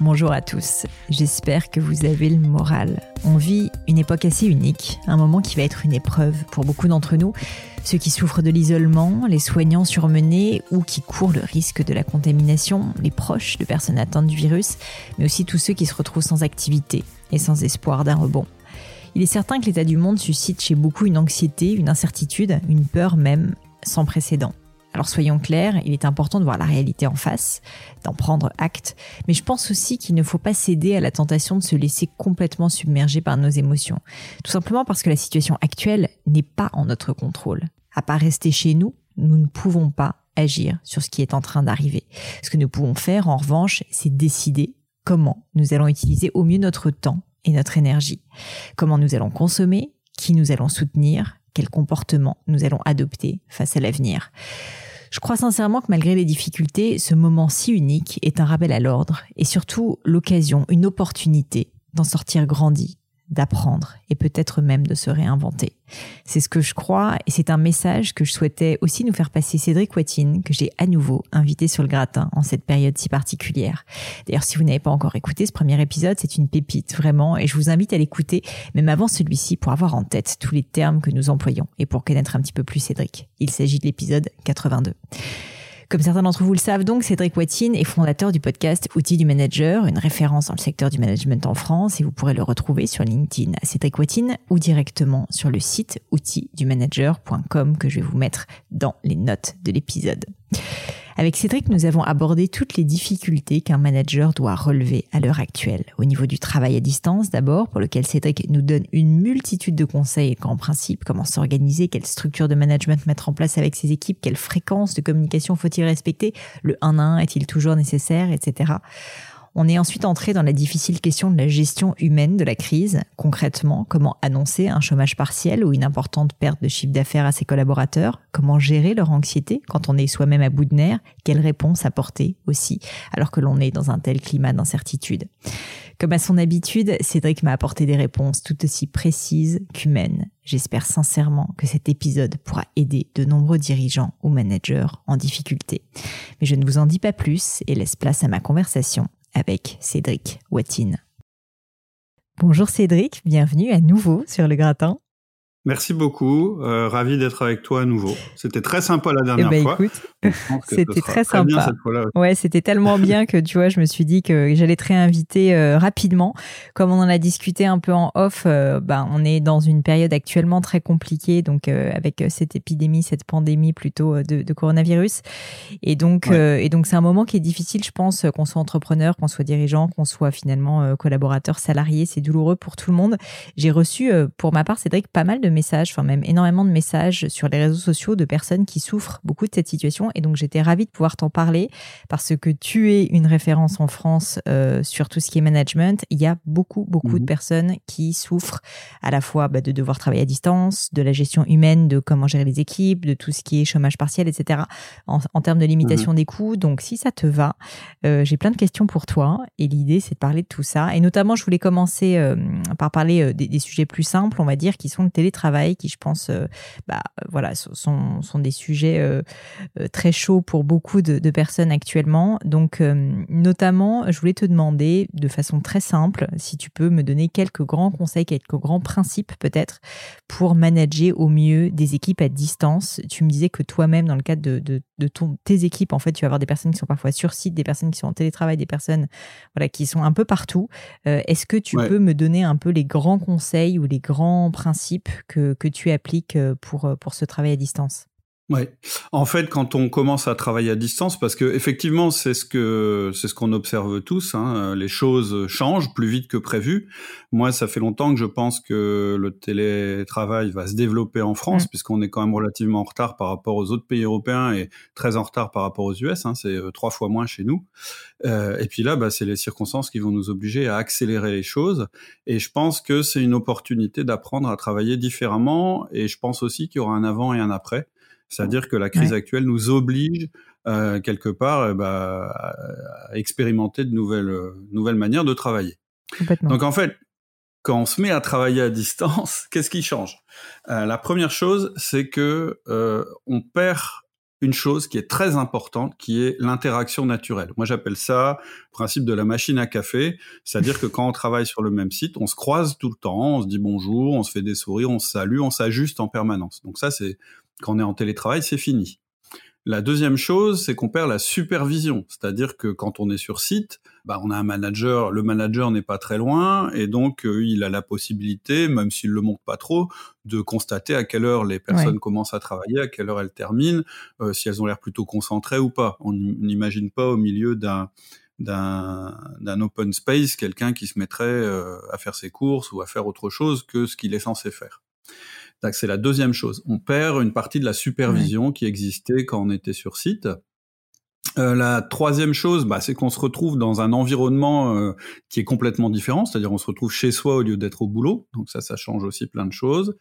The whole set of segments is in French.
Bonjour à tous, j'espère que vous avez le moral. On vit une époque assez unique, un moment qui va être une épreuve pour beaucoup d'entre nous, ceux qui souffrent de l'isolement, les soignants surmenés ou qui courent le risque de la contamination, les proches de personnes atteintes du virus, mais aussi tous ceux qui se retrouvent sans activité et sans espoir d'un rebond. Il est certain que l'état du monde suscite chez beaucoup une anxiété, une incertitude, une peur même sans précédent. Alors soyons clairs, il est important de voir la réalité en face, d'en prendre acte, mais je pense aussi qu'il ne faut pas céder à la tentation de se laisser complètement submerger par nos émotions. Tout simplement parce que la situation actuelle n'est pas en notre contrôle. À part rester chez nous, nous ne pouvons pas agir sur ce qui est en train d'arriver. Ce que nous pouvons faire, en revanche, c'est décider comment nous allons utiliser au mieux notre temps et notre énergie. Comment nous allons consommer, qui nous allons soutenir, quel comportement nous allons adopter face à l'avenir. Je crois sincèrement que malgré les difficultés, ce moment si unique est un rappel à l'ordre et surtout l'occasion, une opportunité d'en sortir grandi, d'apprendre et peut-être même de se réinventer. C'est ce que je crois et c'est un message que je souhaitais aussi nous faire passer Cédric Watine, que j'ai à nouveau invité sur le gratin en cette période si particulière. D'ailleurs, si vous n'avez pas encore écouté ce premier épisode, c'est une pépite vraiment et je vous invite à l'écouter même avant celui-ci pour avoir en tête tous les termes que nous employons et pour connaître un petit peu plus Cédric. Il s'agit de l'épisode 82. Comme certains d'entre vous le savent donc, Cédric Watine est fondateur du podcast Outils du Manager, une référence dans le secteur du management en France et vous pourrez le retrouver sur LinkedIn Cédric Watine ou directement sur le site outildumanager.com que je vais vous mettre dans les notes de l'épisode. Avec Cédric, nous avons abordé toutes les difficultés qu'un manager doit relever à l'heure actuelle. Au niveau du travail à distance, d'abord, pour lequel Cédric nous donne une multitude de conseils en principe, comment s'organiser, quelle structure de management mettre en place avec ses équipes, quelle fréquence de communication faut-il respecter, le 1 à 1 est-il toujours nécessaire, etc. On est ensuite entré dans la difficile question de la gestion humaine de la crise. Concrètement, comment annoncer un chômage partiel ou une importante perte de chiffre d'affaires à ses collaborateurs? Comment gérer leur anxiété quand on est soi-même à bout de nerfs? Quelle réponse apporter aussi alors que l'on est dans un tel climat d'incertitude? Comme à son habitude, Cédric m'a apporté des réponses tout aussi précises qu'humaines. J'espère sincèrement que cet épisode pourra aider de nombreux dirigeants ou managers en difficulté. Mais je ne vous en dis pas plus et laisse place à ma conversation avec Cédric Watine. Bonjour Cédric, bienvenue à nouveau sur le gratin. Merci beaucoup. Euh, ravi d'être avec toi à nouveau. C'était très sympa la dernière eh ben, fois. C'était très, sympa. ouais, c'était tellement bien que tu vois, je me suis dit que j'allais te réinviter euh, rapidement. Comme on en a discuté un peu en off, euh, ben, on est dans une période actuellement très compliquée, donc euh, avec cette épidémie, cette pandémie plutôt de, de coronavirus. Et donc, et donc c'est un moment qui est difficile, je pense, qu'on soit entrepreneur, qu'on soit dirigeant, qu'on soit finalement collaborateur, salarié. C'est douloureux pour tout le monde. J'ai reçu, pour ma part, Cédric, pas mal de messages, enfin même énormément de messages sur les réseaux sociaux de personnes qui souffrent beaucoup de cette situation. Et donc j'étais ravie de pouvoir t'en parler parce que tu es une référence en France euh, sur tout ce qui est management. Il y a beaucoup, beaucoup de mhm. personnes qui souffrent à la fois bah, de devoir travailler à distance, de la gestion humaine, de comment gérer les équipes, de tout ce qui est chômage partiel, etc. En, termes de limitation mhm. des coûts. Donc si ça te va, euh, j'ai plein de questions pour toi. Et l'idée, c'est de parler de tout ça. Et notamment, je voulais commencer euh, par parler des, des, sujets plus simples, on va dire, qui sont le télétravail télétravail, qui je pense, bah, voilà, sont, sont des sujets très chauds pour beaucoup de, de personnes actuellement. Donc, notamment, je voulais te demander de façon très simple si tu peux me donner quelques grands conseils, quelques grands principes peut-être pour manager au mieux des équipes à distance. Tu me disais que toi-même, dans le cadre de, de, de ton, tes équipes, en fait, tu vas avoir des personnes qui sont parfois sur site, des personnes qui sont en télétravail, des personnes voilà, qui sont un peu partout. Euh, est-ce que tu peux me donner un peu les grands conseils ou les grands principes que, que tu appliques euh, pour, euh, pour ce travail à distance Ouais. En fait, quand on commence à travailler à distance, parce que effectivement, c'est ce que c'est ce qu'on observe tous. Hein, les choses changent plus vite que prévu. Moi, ça fait longtemps que je pense que le télétravail va se développer en France, mmh. puisqu'on est quand même relativement en retard par rapport aux autres pays européens et très en retard par rapport aux US. Hein, c'est euh, trois fois moins chez nous. Euh, et puis là, bah, c'est les circonstances qui vont nous obliger à accélérer les choses. Et je pense que c'est une opportunité d'apprendre à travailler différemment. Et je pense aussi qu'il y aura un avant et un après. C'est-à-dire que la crise actuelle nous oblige euh, quelque part eh ben, à expérimenter de nouvelles, euh, nouvelles manières de travailler. Donc en fait, quand on se met à travailler à distance, qu'est-ce qui change? Euh, La première chose, c'est que euh, on perd une chose qui est très importante, qui est l'interaction naturelle. Moi, j'appelle ça le principe de la machine à café, c'est-à-dire que quand on travaille sur le même site, on se croise tout le temps, on se dit bonjour, on se fait des sourires, on se salue, on s'ajuste en permanence. Donc ça, c'est quand on est en télétravail, c'est fini. La deuxième chose, c'est qu'on perd la supervision, c'est-à-dire que quand on est sur site, bah, on a un manager, le manager n'est pas très loin, et donc euh, il a la possibilité, même s'il le montre pas trop, de constater à quelle heure les personnes commencent à travailler, à quelle heure elles terminent, euh, si elles ont l'air plutôt concentrées ou pas. On n'imagine pas au milieu d'un d'un open space quelqu'un qui se mettrait euh, à faire ses courses ou à faire autre chose que ce qu'il est censé faire. C'est la deuxième chose. On perd une partie de la supervision qui existait quand on était sur site. Euh, la troisième chose, bah, c'est qu'on se retrouve dans un environnement euh, qui est complètement différent, c'est-à-dire on se retrouve chez soi au lieu d'être au boulot, donc ça, ça change aussi plein de choses.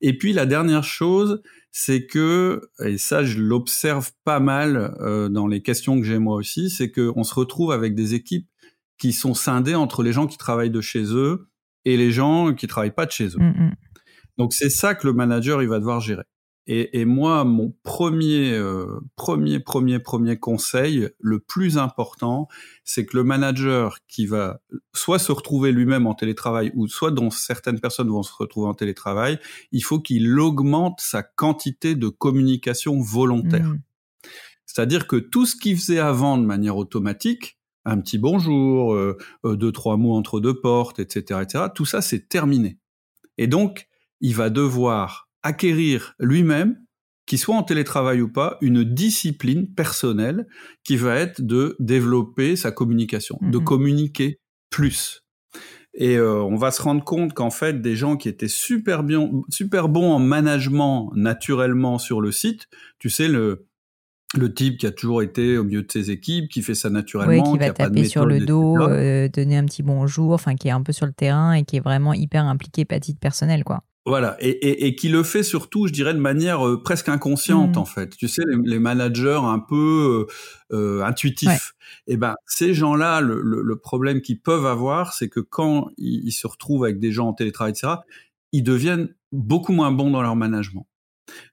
Et puis la dernière chose, c'est que, et ça je l'observe pas mal euh, dans les questions que j'ai moi aussi, c'est qu'on se retrouve avec des équipes qui sont scindées entre les gens qui travaillent de chez eux et les gens qui travaillent pas de chez eux. Mmh, mmh. Donc c'est ça que le manager il va devoir gérer. Et, et moi, mon premier, euh, premier, premier, premier conseil, le plus important, c'est que le manager qui va soit se retrouver lui-même en télétravail, ou soit dont certaines personnes vont se retrouver en télétravail, il faut qu'il augmente sa quantité de communication volontaire. Mmh. C'est-à-dire que tout ce qu'il faisait avant de manière automatique, un petit bonjour, euh, euh, deux trois mots entre deux portes, etc., etc. Tout ça, c'est terminé. Et donc, il va devoir acquérir lui-même, qu'il soit en télétravail ou pas, une discipline personnelle qui va être de développer sa communication, de mhm. communiquer plus. Et euh, on va se rendre compte qu'en fait, des gens qui étaient super bien, super bons en management naturellement sur le site, tu sais le le type qui a toujours été au milieu de ses équipes, qui fait ça naturellement, qui va taper sur le dos, euh, donner un petit bonjour, enfin qui est un peu sur le terrain et qui est vraiment hyper impliqué, pas titre personnel, quoi. Voilà, et, et, et, qui le fait surtout, je dirais, de manière euh, presque inconsciente mmh. en fait. Tu sais, les, managers un peu euh, euh intuitifs. Et eh ben, ces gens-là, le, le, problème qu'ils peuvent avoir, c'est que quand ils, se retrouvent avec des gens en télétravail, etc., ils deviennent beaucoup moins bons dans leur management.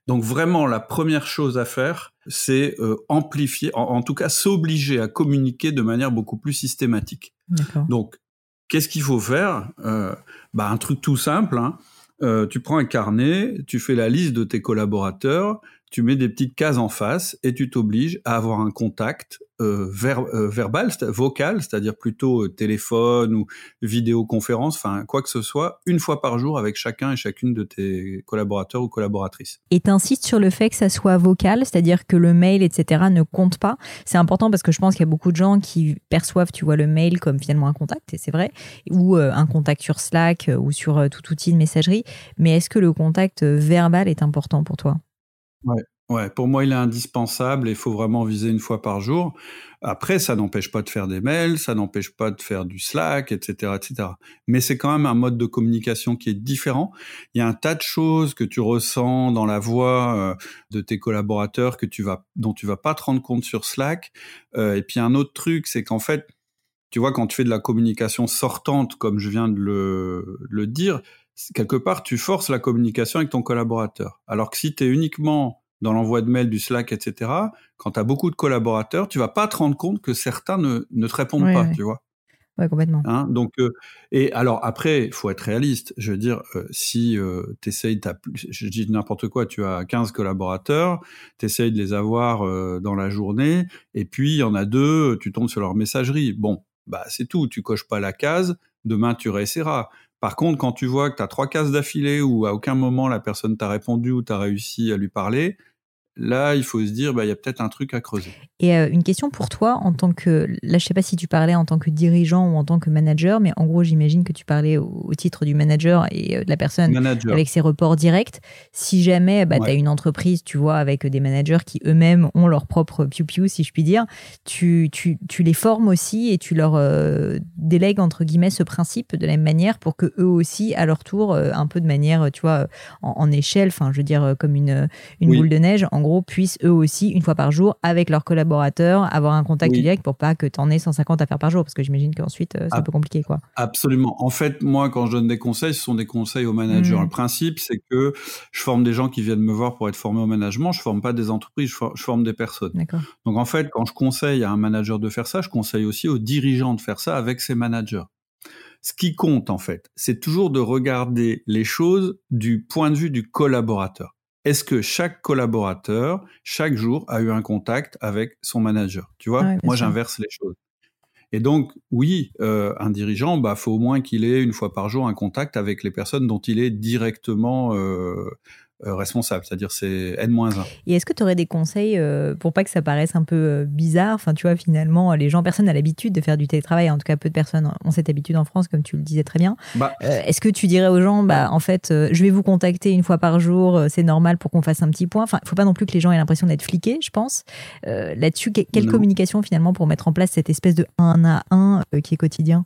Donc vraiment, la première chose à faire, c'est euh, amplifier, en, en, tout cas s'obliger à communiquer de manière beaucoup plus systématique. Donc, qu'est-ce qu'il faut faire? Bah, Un truc tout simple. Hein, euh, tu prends un carnet, tu fais la liste de tes collaborateurs, tu mets des petites cases en face et tu t'obliges à avoir un contact euh, euh verbal, vocal, c'est-à-dire plutôt euh, téléphone ou vidéoconférence, enfin quoi que ce soit, une fois par jour avec chacun et chacune de tes collaborateurs ou collaboratrices. Et t'insistes sur le fait que ça soit vocal, c'est-à-dire que le mail, etc., ne compte pas. C'est important parce que je pense qu'il y a beaucoup de gens qui perçoivent, tu vois, le mail comme finalement un contact, et c'est vrai, ou euh, un contact sur Slack ou sur tout outil de messagerie. Mais est-ce que le contact verbal est important pour toi? Ouais. Ouais, pour moi, il est indispensable et il faut vraiment viser une fois par jour. Après, ça n'empêche pas de faire des mails, ça n'empêche pas de faire du Slack, etc., etc. Mais c'est quand même un mode de communication qui est différent. Il y a un tas de choses que tu ressens dans la voix euh, de tes collaborateurs que tu vas, dont tu vas pas te rendre compte sur Slack. Euh, et puis un autre truc, c'est qu'en fait, tu vois, quand tu fais de la communication sortante, comme je viens de le, le dire, quelque part, tu forces la communication avec ton collaborateur. Alors que si tu es uniquement dans l'envoi de mails, du Slack, etc., quand tu as beaucoup de collaborateurs, tu vas pas te rendre compte que certains ne, ne te répondent pas, tu vois. Ouais, complètement. Hein donc, euh, et alors après, il faut être réaliste. Je veux dire, euh, si euh, tu essayes, je dis n'importe quoi, tu as 15 collaborateurs, tu essayes de les avoir euh, dans la journée, et puis il y en a deux, tu tombes sur leur messagerie. Bon, bah c'est tout, tu coches pas la case, demain tu réessayeras. Par contre, quand tu vois que tu as trois cases d'affilée où à aucun moment la personne t'a répondu ou t'as réussi à lui parler, là, il faut se dire, bah, il y a peut-être un truc à creuser. Et euh, une question pour toi, en tant que, là, je sais pas si tu parlais en tant que dirigeant ou en tant que manager, mais en gros, j'imagine que tu parlais au, titre du manager et euh, de la personne avec ses reports directs. Si jamais bah, tu as une entreprise, tu vois, avec des managers qui eux-mêmes ont leur propre piou-piou, si je puis dire, tu, tu, tu, les formes aussi et tu leur euh, délègues, entre guillemets, ce principe de la même manière pour que eux aussi, à leur tour, un peu de manière, tu vois, en, échelle, enfin, je veux dire, comme une, une boule de neige, en gros, puissent eux aussi, une fois par jour, avec leurs collaborateurs, avoir un contact direct pour pas que tu en aies 150 à faire par jour, parce que j'imagine qu'ensuite, euh, c'est un peu compliqué. Quoi. Absolument. En fait, moi, quand je donne des conseils, ce sont des conseils aux managers. Mmh. Le principe, c'est que je forme des gens qui viennent me voir pour être formés au management. Je forme pas des entreprises, je, forme des personnes. Donc, en fait, quand je conseille à un manager de faire ça, je conseille aussi aux dirigeants de faire ça avec ses managers. Ce qui compte, en fait, c'est toujours de regarder les choses du point de vue du collaborateur est-ce que chaque collaborateur, chaque jour, a eu un contact avec son manager? Tu vois, moi j'inverse les choses. Et donc, oui, euh, un dirigeant, bah, faut au moins qu'il ait une fois par jour un contact avec les personnes dont il est directement euh, euh, responsable, c'est-à-dire c'est N-1. Et est-ce que tu aurais des conseils euh, pour pas que ça paraisse un peu euh, bizarre? Enfin, tu vois, finalement, les gens, personne n'a l'habitude de faire du télétravail, en tout cas, peu de personnes ont cette habitude en France, comme tu le disais très bien. Bah, est-ce que tu dirais aux gens, bah, en fait, je vais vous contacter une fois par jour, c'est normal pour qu'on fasse un petit point? Enfin, il faut pas non plus que les gens aient l'impression d'être fliqués, je pense. Là-dessus, quelle communication finalement pour mettre en place cette espèce de 1 à 1 qui est quotidien?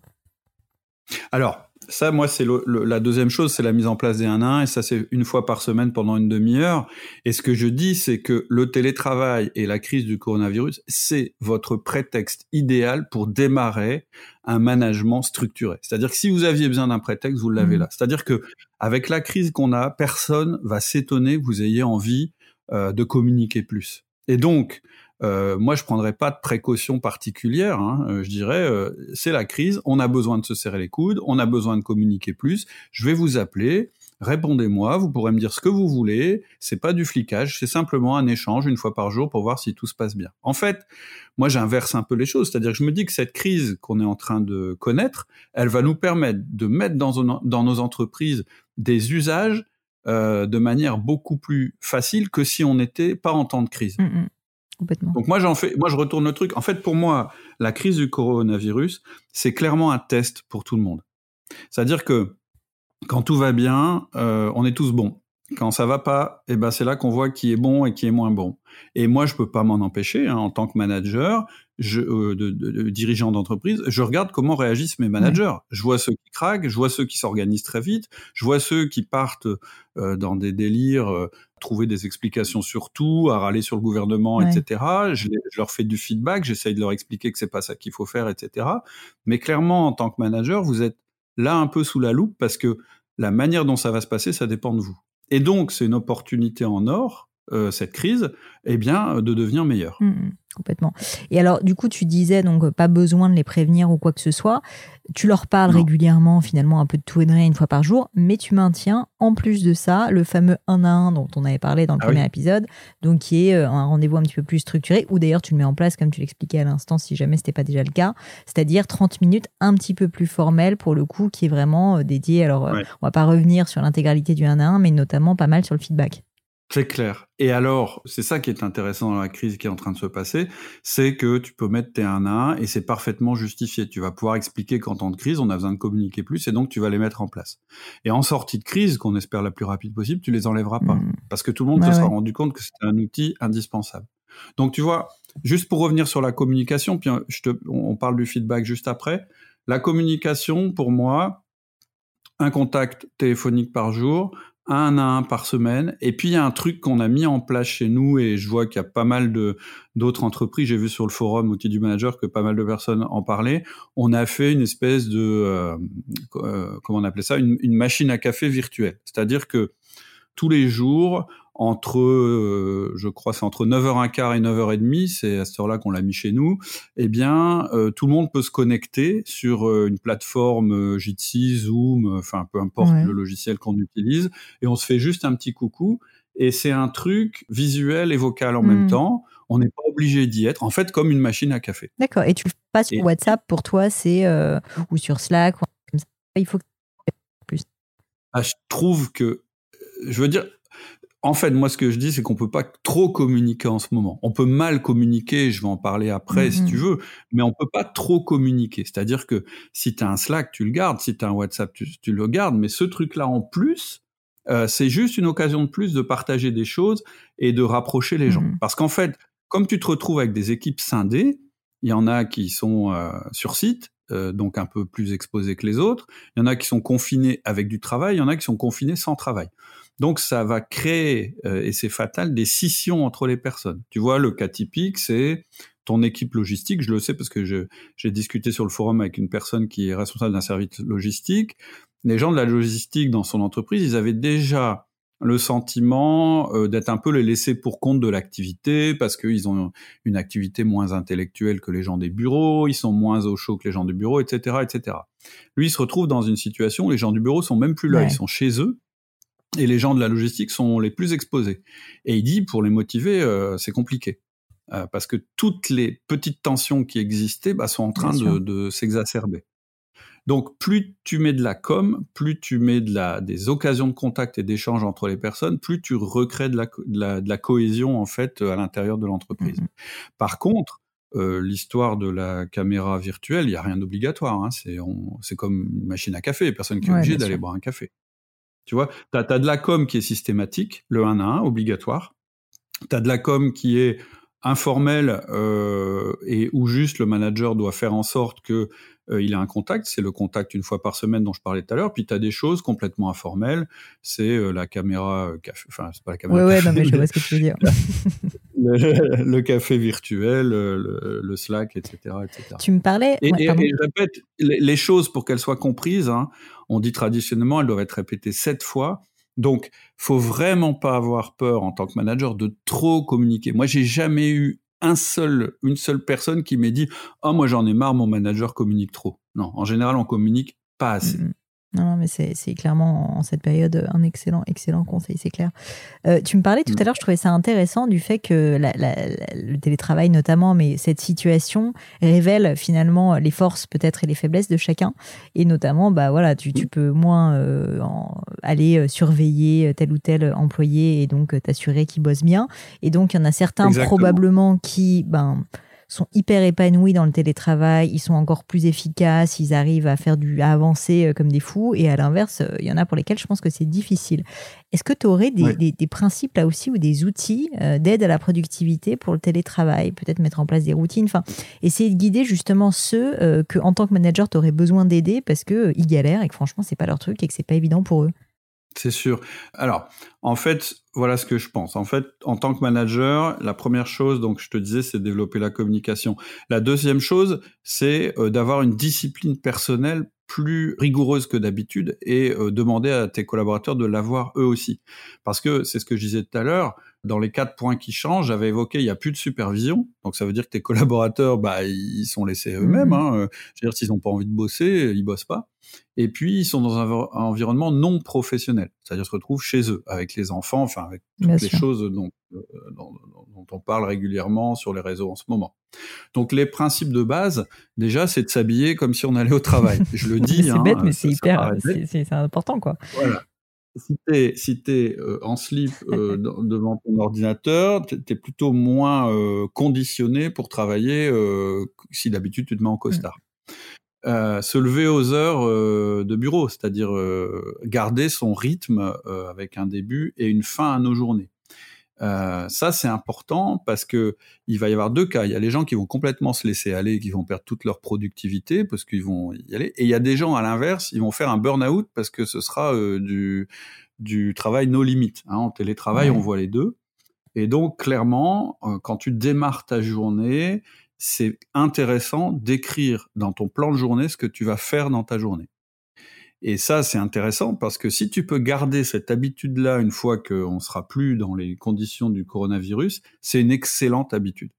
Alors, ça, moi, c'est la deuxième chose, c'est la mise en place des 1 1, et ça, c'est une fois par semaine pendant une demi-heure. Et ce que je dis, c'est que le télétravail et la crise du coronavirus, c'est votre prétexte idéal pour démarrer un management structuré. C'est-à-dire que si vous aviez besoin d'un prétexte, vous l'avez mmh. là. C'est-à-dire que avec la crise qu'on a, personne va s'étonner que vous ayez envie euh, de communiquer plus. Et donc, euh, moi, je prendrais pas de précautions particulières. Hein. Euh, je dirais, euh, c'est la crise, on a besoin de se serrer les coudes, on a besoin de communiquer plus. Je vais vous appeler, répondez-moi, vous pourrez me dire ce que vous voulez. C'est pas du flicage, c'est simplement un échange une fois par jour pour voir si tout se passe bien. En fait, moi, j'inverse un peu les choses, c'est-à-dire que je me dis que cette crise qu'on est en train de connaître, elle va nous permettre de mettre dans, nos entreprises des usages de manière beaucoup plus facile que si on n'était pas en temps de crise. Mmh, Donc moi j'en fais, moi je retourne le truc. En fait, pour moi, la crise du coronavirus, c'est clairement un test pour tout le monde. C'est-à-dire que quand tout va bien, euh, on est tous bons. Quand ça va pas, eh ben c'est là qu'on voit qui est bon et qui est moins bon. Et moi, je peux pas m'en empêcher. Hein, en tant que manager, je, euh, de, de, dirigeant d'entreprise, je regarde comment réagissent mes managers. Je vois ceux qui craquent, je vois ceux qui s'organisent très vite, je vois ceux qui partent euh, dans des délires, euh, trouver des explications sur tout, à râler sur le gouvernement, etc. Je, je, leur fais du feedback, j'essaye de leur expliquer que c'est pas ça qu'il faut faire, etc. Mais clairement, en tant que manager, vous êtes là un peu sous la loupe parce que la manière dont ça va se passer, ça dépend de vous. Et donc, c'est une opportunité en or, euh, cette crise, eh bien, de devenir meilleur. Mmh, mmh, complètement. Et alors, du coup, tu disais donc pas besoin de les prévenir ou quoi que ce soit. Tu leur parles régulièrement, finalement, un peu de tout et de rien une fois par jour, mais tu maintiens, en plus de ça, le fameux 1 à 1 dont on avait parlé dans le ah premier épisode, donc qui est euh, un rendez-vous un petit peu plus structuré, ou d'ailleurs tu le mets en place, comme tu l'expliquais à l'instant, si jamais ce n'était pas déjà le cas, c'est-à-dire 30 minutes un petit peu plus formel pour le coup, qui est vraiment euh, dédié. Alors, on on va pas revenir sur l'intégralité du 1 à 1, mais notamment pas mal sur le feedback. C'est clair. Et alors, c'est ça qui est intéressant dans la crise qui est en train de se passer, c'est que tu peux mettre tes 1 à 1 et c'est parfaitement justifié. Tu vas pouvoir expliquer qu'en temps de crise, on a besoin de communiquer plus et donc tu vas les mettre en place. Et en sortie de crise, qu'on espère la plus rapide possible, tu les enlèveras pas. Mmh. Parce que tout le monde se sera rendu compte que c'était un outil indispensable. Donc tu vois, juste pour revenir sur la communication, puis je te, on parle du feedback juste après. La communication, pour moi, un contact téléphonique par jour, un à un par semaine. Et puis il y a un truc qu'on a mis en place chez nous et je vois qu'il y a pas mal de d'autres entreprises. J'ai vu sur le forum outil du manager que pas mal de personnes en parlaient. On a fait une espèce de euh, euh, comment on appelait ça, une, une machine à café virtuelle. C'est-à-dire que tous les jours, entre, euh, je crois, c'est entre 9h15 et 9h30, c'est à cette heure-là qu'on l'a mis chez nous, eh bien, euh, tout le monde peut se connecter sur euh, une plateforme Jitsi, Zoom, enfin, peu importe le logiciel qu'on utilise, et on se fait juste un petit coucou, et c'est un truc visuel et vocal en même mmh. temps. On n'est pas obligé d'y être, en fait, comme une machine à café. D'accord. Et tu le passes sur WhatsApp pour toi, c'est ou sur Slack, ou comme ça. Il faut que plus. Ah, je trouve que, je veux dire, en fait, moi, ce que je dis, c'est qu'on peut pas trop communiquer en ce moment. On peut mal communiquer, je vais en parler après si tu mm-hmm. veux, mais on peut pas trop communiquer. C'est-à-dire que si tu as un Slack, tu le gardes, si tu as un WhatsApp, tu, le gardes, mais ce truc-là en plus, euh, c'est juste une occasion de plus de partager des choses et de rapprocher les gens. Mm-hmm. Parce qu'en fait, comme tu te retrouves avec des équipes scindées, il y en a qui sont euh, sur site, euh, donc un peu plus exposés que les autres. Il y en a qui sont confinés avec du travail, il y en a qui sont confinés sans travail. Donc ça va créer, euh, et c'est fatal, des scissions entre les personnes. Tu vois, le cas typique, c'est ton équipe logistique, je le sais parce que j'ai discuté sur le forum avec une personne qui est responsable d'un service logistique. Les gens de la logistique dans son entreprise, ils avaient déjà le sentiment euh, d'être un peu les laissés pour compte de l'activité parce qu'ils ont une activité moins intellectuelle que les gens des bureaux, ils sont moins au chaud que les gens du bureau, etc., etc. Lui, il se retrouve dans une situation où les gens du bureau sont même plus là, ils sont chez eux et les gens de la logistique sont les plus exposés. Et il dit, pour les motiver, euh, c'est compliqué. Euh, parce que toutes les petites tensions qui existaient bah, sont en train de, s'exacerber. Donc, plus tu mets de la com, plus tu mets de la, des occasions de contact et d'échange entre les personnes, plus tu recrées de la, de la, cohésion en fait à l'intérieur de l'entreprise. Mmh Par contre, euh, l'histoire de la caméra virtuelle, il n'y a rien d'obligatoire. Hein, c'est comme une machine à café. Personne qui est obligé d'aller boire un café. Tu vois, tu as, de la com qui est systématique, le 1 à 1, obligatoire. Tu as de la com qui est informelle euh, et où juste le manager doit faire en sorte que euh, il a un contact, c'est le contact une fois par semaine dont je parlais tout à l'heure. Puis tu as des choses complètement informelles, c'est euh, la caméra, euh, café, enfin c'est pas la caméra. Ouais, ouais, non, mais je vois ce que tu veux dire. le, café virtuel, le, Slack, etc., etc. Tu me parlais. Et, je répète, les, choses pour qu'elles soient comprises, hein, on dit traditionnellement, elles doivent être répétées sept fois. Donc, faut vraiment pas avoir peur en tant que manager de trop communiquer. Moi, j'ai jamais eu un seul, une seule personne qui m'ait dit Oh, moi j'en ai marre, mon manager communique trop. Non, en général, on communique pas assez. Non, mais c'est clairement en cette période un excellent, excellent conseil, c'est clair. Euh, tu me parlais tout à mm. l'heure, je trouvais ça intéressant du fait que le télétravail notamment, mais cette situation révèle finalement les forces peut-être et les faiblesses de chacun. Et notamment, bah voilà, tu, tu peux moins euh, aller euh, surveiller tel ou tel employé et donc t'assurer qu'il bosse bien. Et donc, il y en a certains probablement qui, ben, sont hyper épanouis dans le télétravail, ils sont encore plus efficaces, ils arrivent à faire du, à avancer euh, comme des fous. Et à l'inverse, euh, il y en a pour lesquels je pense que c'est difficile. Est-ce que tu aurais des, principes là aussi ou des outils euh, d'aide à la productivité pour le télétravail? Peut-être mettre en place des routines, enfin, essayer de guider justement ceux que, en tant que manager, tu aurais besoin d'aider parce qu'ils galèrent et que franchement, c'est pas leur truc et que c'est pas évident pour eux. C'est sûr. Alors, en fait, voilà ce que je pense. En fait, en tant que manager, la première chose, donc je te disais, c'est développer la communication. La deuxième chose, c'est euh, d'avoir une discipline personnelle plus rigoureuse que d'habitude et euh, demander à tes collaborateurs de l'avoir eux aussi. Parce que c'est ce que je disais tout à l'heure, dans les quatre points qui changent, j'avais évoqué, il n'y a plus de supervision. Donc ça veut dire que tes collaborateurs, bah, ils sont laissés eux-mêmes. Mmh. Hein. Euh, je veux dire, s'ils n'ont pas envie de bosser, ils bossent pas. Et puis, ils sont dans un, environnement non professionnel. C'est-à-dire se retrouvent chez eux, avec les enfants, enfin, avec toutes les choses dont, euh, dont, dont, on parle régulièrement sur les réseaux en ce moment. Donc, les principes de base, déjà, c'est de s'habiller comme si on allait au travail. Je le dis. c'est hein, bête, mais c'est hyper, c'est important, quoi. Voilà si tu si es euh, en slip euh, devant ton ordinateur, tu es plutôt moins euh, conditionné pour travailler si d'habitude tu te mets en costard. Se lever aux heures de bureau, c'est-à-dire garder son rythme avec un début et une fin à nos journées. Euh, ça, c'est important parce que il va y avoir deux cas. Il y a les gens qui vont complètement se laisser aller, qui vont perdre toute leur productivité parce qu'ils vont y aller. Et il y a des gens à l'inverse, ils vont faire un burn-out parce que ce sera euh, du du travail no limite. Hein. En télétravail, on voit les deux. Et donc, clairement, euh, quand tu démarres ta journée, c'est intéressant d'écrire dans ton plan de journée ce que tu vas faire dans ta journée. Et ça, c'est intéressant parce que si tu peux garder cette habitude-là une fois qu'on sera plus dans les conditions du coronavirus, c'est une excellente habitude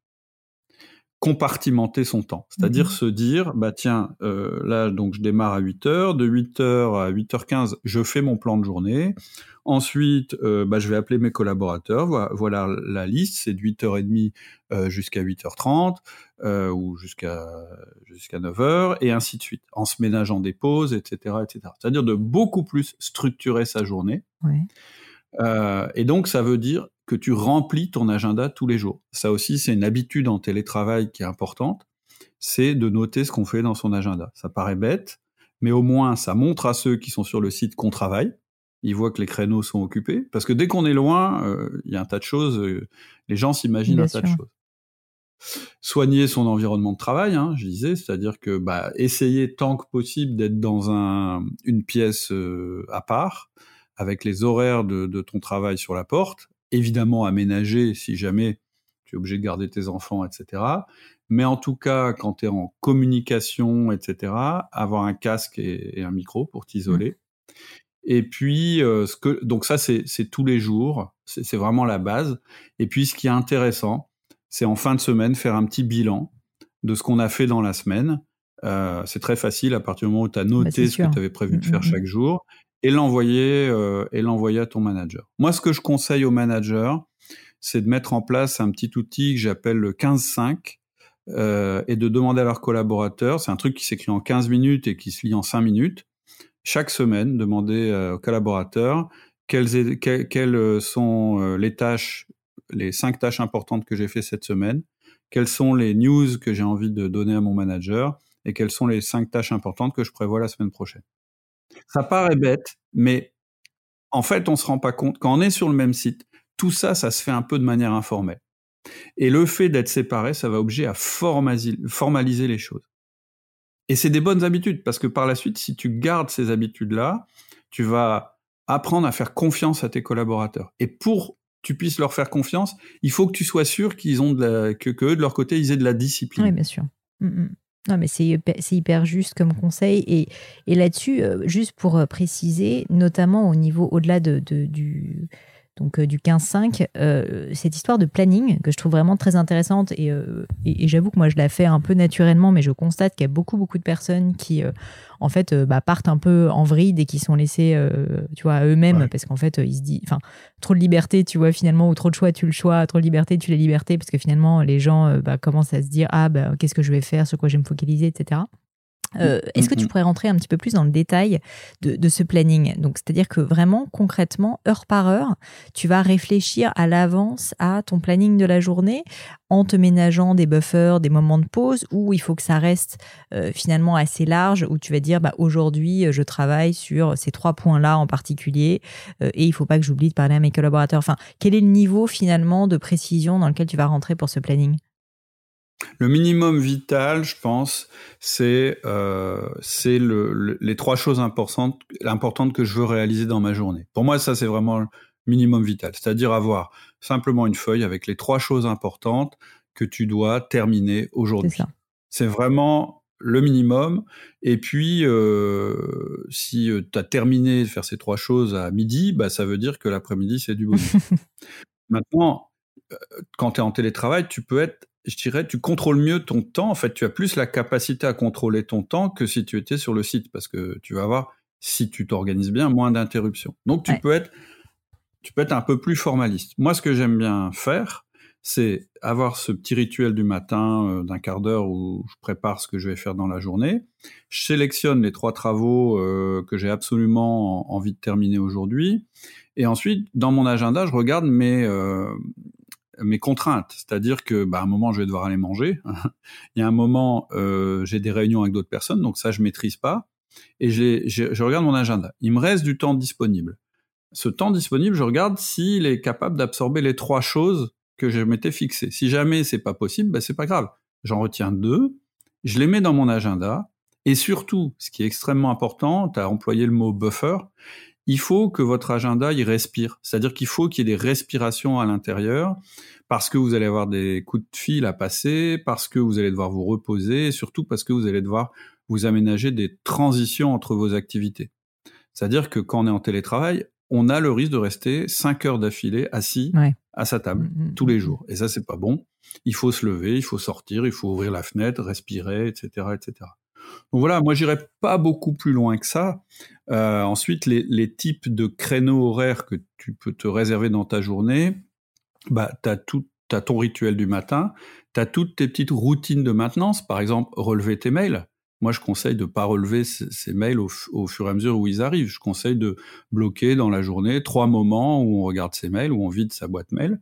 compartimenter son temps. C'est-à-dire mhm. se dire, bah tiens, euh, là, donc je démarre à 8 heures, de 8 heures à 8h15, je fais mon plan de journée. Ensuite, euh, bah, je vais appeler mes collaborateurs. Voilà, la liste, c'est de 8h30 euh, jusqu'à 8h30 euh, ou jusqu'à jusqu'à 9h et ainsi de suite, en se ménageant des pauses, etc., etc. C'est-à-dire de beaucoup plus structurer sa journée. Ouais. Et donc, ça veut dire que tu remplis ton agenda tous les jours. Ça aussi, c'est une habitude en télétravail qui est importante, c'est de noter ce qu'on fait dans son agenda. Ça paraît bête, mais au moins, ça montre à ceux qui sont sur le site qu'on travaille. Ils voient que les créneaux sont occupés, parce que dès qu'on est loin, euh, il y a un tas de choses, euh, les gens s'imaginent un tas de choses. Soigner son environnement de travail, hein, je disais, c'est-à-dire que bah, essayer tant que possible d'être dans un, une pièce à part, avec les horaires de, ton travail sur la porte, évidemment aménagé si jamais tu es obligé de garder tes enfants, etc. Mais en tout cas, quand tu es en communication, etc., avoir un casque et, un micro pour t'isoler. Mmh. Et puis, euh, ce que, donc ça, c'est tous les jours, c'est vraiment la base. Et puis, ce qui est intéressant, c'est en fin de semaine faire un petit bilan de ce qu'on a fait dans la semaine. Euh, c'est très facile à partir du moment où tu as bah, noté ce que tu avais prévu de mmh, faire mmh, chaque jour et l'envoyer euh, et l'envoyer à ton manager. Moi, ce que je conseille au manager, c'est de mettre en place un petit outil que j'appelle le 15-5 euh, et de demander à leurs collaborateurs, c'est un truc qui s'écrit en 15 minutes et qui se lit en 5 minutes, chaque semaine, demander euh, aux collaborateurs quelles, sont les tâches, les 5 tâches importantes que j'ai fait cette semaine, quelles sont les news que j'ai envie de donner à mon manager et quelles sont les 5 tâches importantes que je prévois la semaine prochaine. Ça paraît bête, mais en fait, on se rend pas compte. Quand on est sur le même site, tout ça, ça se fait un peu de manière informelle. Et le fait d'être séparé, ça va obliger à formaliser les choses. Et c'est des bonnes habitudes, parce que par la suite, si tu gardes ces habitudes-là, tu vas apprendre à faire confiance à tes collaborateurs. Et pour que tu puisses leur faire confiance, il faut que tu sois sûr qu'ils ont de que, eux, de leur côté, ils aient de la discipline. Oui, bien sûr. Mmh, mmh. Non, mais c'est hyper juste comme conseil. Et, et là-dessus, euh, juste pour euh, préciser, notamment au niveau au-delà de, du, donc euh, du 15-5, euh, cette histoire de planning que je trouve vraiment très intéressante euh, et, et, j'avoue que moi je la fais un peu naturellement, mais je constate qu'il y a beaucoup beaucoup de personnes qui en fait bah, partent un peu en vrille et qui sont laissés, tu vois, à eux-mêmes parce qu'en fait ils se disent, enfin trop de liberté, tu vois finalement ou trop de choix, tu le choix, trop de liberté, tu les libertés parce que finalement les gens bah, commencent à se dire ah bah qu'est-ce que je vais faire, sur quoi je vais me focaliser, etc. Euh, est-ce que tu pourrais rentrer un petit peu plus dans le détail de, ce planning? Donc, c'est-à-dire que vraiment, concrètement, heure par heure, tu vas réfléchir à l'avance à ton planning de la journée en te ménageant des buffers, des moments de pause, où il faut que ça reste euh, finalement assez large, où tu vas dire, bah, aujourd'hui, je travaille sur ces trois points-là en particulier, euh, et il faut pas que j'oublie de parler à mes collaborateurs. Enfin, quel est le niveau finalement de précision dans lequel tu vas rentrer pour ce planning? Le minimum vital, je pense, c'est euh, le, les trois choses importantes, importantes que je veux réaliser dans ma journée. Pour moi, ça, c'est vraiment le minimum vital. C'est-à-dire avoir simplement une feuille avec les trois choses importantes que tu dois terminer aujourd'hui. C'est vraiment le minimum. Et puis, euh, si euh, tu as terminé de faire ces trois choses à midi, bah, ça veut dire que l'après-midi, c'est du bonus. Maintenant, quand tu es en télétravail, tu peux être je dirais, tu contrôles mieux ton temps. En fait, tu as plus la capacité à contrôler ton temps que si tu étais sur le site, parce que tu vas avoir, si tu t'organises bien, moins d'interruptions. Donc, tu peux être, tu peux être un peu plus formaliste. Moi, ce que j'aime bien faire, c'est avoir ce petit rituel du matin euh, d'un quart d'heure où je prépare ce que je vais faire dans la journée. Je sélectionne les trois travaux euh, que j'ai absolument envie de terminer aujourd'hui. Et ensuite, dans mon agenda, je regarde mes, euh, mes contraintes, c'est-à-dire que bah, à un moment je vais devoir aller manger, il y a un moment euh, j'ai des réunions avec d'autres personnes, donc ça je maîtrise pas, et je regarde mon agenda. Il me reste du temps disponible. Ce temps disponible, je regarde s'il est capable d'absorber les trois choses que je m'étais fixées. Si jamais c'est pas possible, bah, c'est pas grave. J'en retiens deux, je les mets dans mon agenda, et surtout, ce qui est extrêmement important, tu as employé le mot buffer, il faut que votre agenda il respire. C'est-à-dire qu'il faut qu'il y ait des respirations à l'intérieur parce que vous allez avoir des coups de fil à passer, parce que vous allez devoir vous reposer, et surtout parce que vous allez devoir vous aménager des transitions entre vos activités. C'est-à-dire que quand on est en télétravail, on a le risque de rester 5 heures d'affilée assis à sa table mm, mm, tous les mm, jours. Et ça, c'est pas bon. Il faut se lever, il faut sortir, il faut ouvrir la fenêtre, respirer, etc., etc. Donc voilà, moi j'irai pas beaucoup plus loin que ça. Euh, ensuite, les, types de créneaux horaires que tu peux te réserver dans ta journée, bah t'as tout, as ton rituel du matin, tu as toutes tes petites routines de maintenance, par exemple relever tes mails. Moi, je conseille de pas relever ces, mails au, fur et à mesure où ils arrivent. Je conseille de bloquer dans la journée trois moments où on regarde ses mails, où on vide sa boîte mail.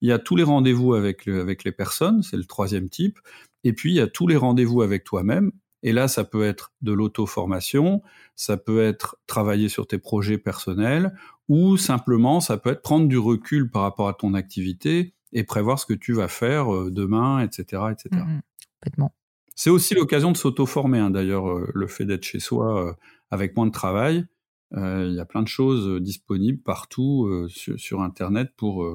Il y a tous les rendez-vous avec, avec les personnes, c'est le troisième type. Et puis, il y a tous les rendez-vous avec toi-même. Et là, ça peut être de l'auto-formation, ça peut être travailler sur tes projets personnels, ou simplement, ça peut être prendre du recul par rapport à ton activité et prévoir ce que tu vas faire euh, demain, etc. etc. Mmh, mmh. complètement. C'est aussi l'occasion de s'auto-former, hein, d'ailleurs, euh, le fait d'être chez soi euh, avec moins de travail. Il y a plein de choses disponibles partout sur, Internet pour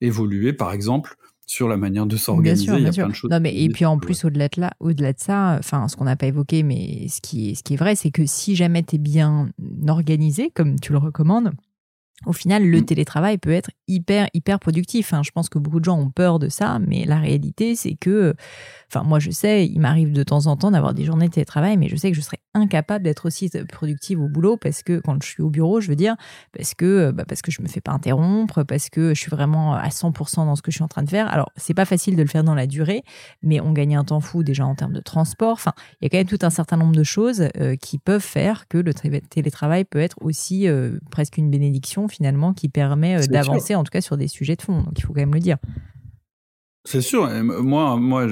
évoluer, par exemple, sur la manière de s'organiser. Il y a plein de choses. Non, mais, et puis en plus, au-delà de, là, au-delà de ça, enfin, ce qu'on n'a pas évoqué, mais ce qui est, ce qui est vrai, c'est que si jamais tu es bien organisé, comme tu le recommandes, au final, le mmh. télétravail peut être hyper, hyper productif. Hein. Je pense que beaucoup de gens ont peur de ça, mais la réalité, c'est que, enfin, moi, je sais, il m'arrive de temps en temps d'avoir des journées de télétravail, mais je sais que je serais incapable d'être aussi productive au boulot parce que quand je suis au bureau, je veux dire, parce que, bah, parce que je me fais pas interrompre, parce que je suis vraiment à 100% dans ce que je suis en train de faire. Alors, c'est pas facile de le faire dans la durée, mais on gagne un temps fou déjà en termes de transport. Enfin, il y a quand même tout un certain nombre de choses euh, qui peuvent faire que le télétravail peut être aussi euh, presque une bénédiction finalement qui permet euh, d'avancer en tout cas sur des sujets de fond. Donc il faut quand même le dire. C'est sûr. moi, moi,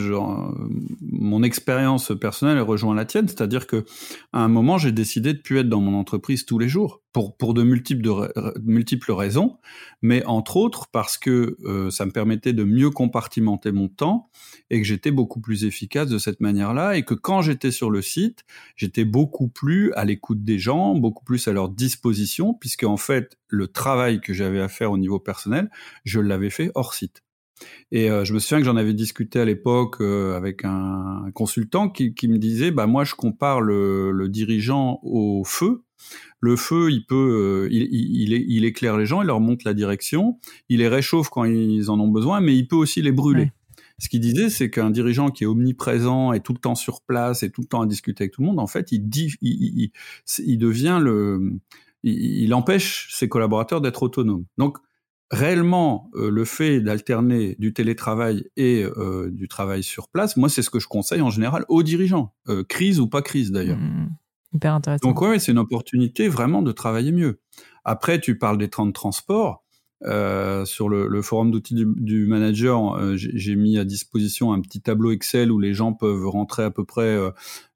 mon expérience personnelle rejoint la tienne, c'est-à-dire que à un moment, j'ai décidé de plus être dans mon entreprise tous les jours pour pour de multiples de, multiples raisons, mais entre autres parce que euh, ça me permettait de mieux compartimenter mon temps et que j'étais beaucoup plus efficace de cette manière-là et que quand j'étais sur le site, j'étais beaucoup plus à l'écoute des gens, beaucoup plus à leur disposition, puisque en fait, le travail que j'avais à faire au niveau personnel, je l'avais fait hors site. Et euh, je me souviens que j'en avais discuté à l'époque euh, avec un, consultant qui, qui, me disait, bah moi je compare le, le, dirigeant au feu. Le feu, il peut, euh, il, il, il, éclaire les gens, il leur montre la direction, il les réchauffe quand ils en ont besoin, mais il peut aussi les brûler. Ce qu'il disait, c'est qu'un dirigeant qui est omniprésent et tout le temps sur place et tout le temps à discuter avec tout le monde, en fait, il, dit, il, il devient le, il, empêche ses collaborateurs d'être autonomes. Donc, réellement euh, le fait d'alterner du télétravail et euh, du travail sur place, moi c'est ce que je conseille en général aux dirigeants, euh, crise ou pas crise d'ailleurs. Mmh, hyper intéressant. Donc ouais, c'est une opportunité vraiment de travailler mieux. Après, tu parles des temps de transport. sur le, forum d'outils du, manager, j'ai mis à disposition un petit tableau Excel où les gens peuvent rentrer à peu près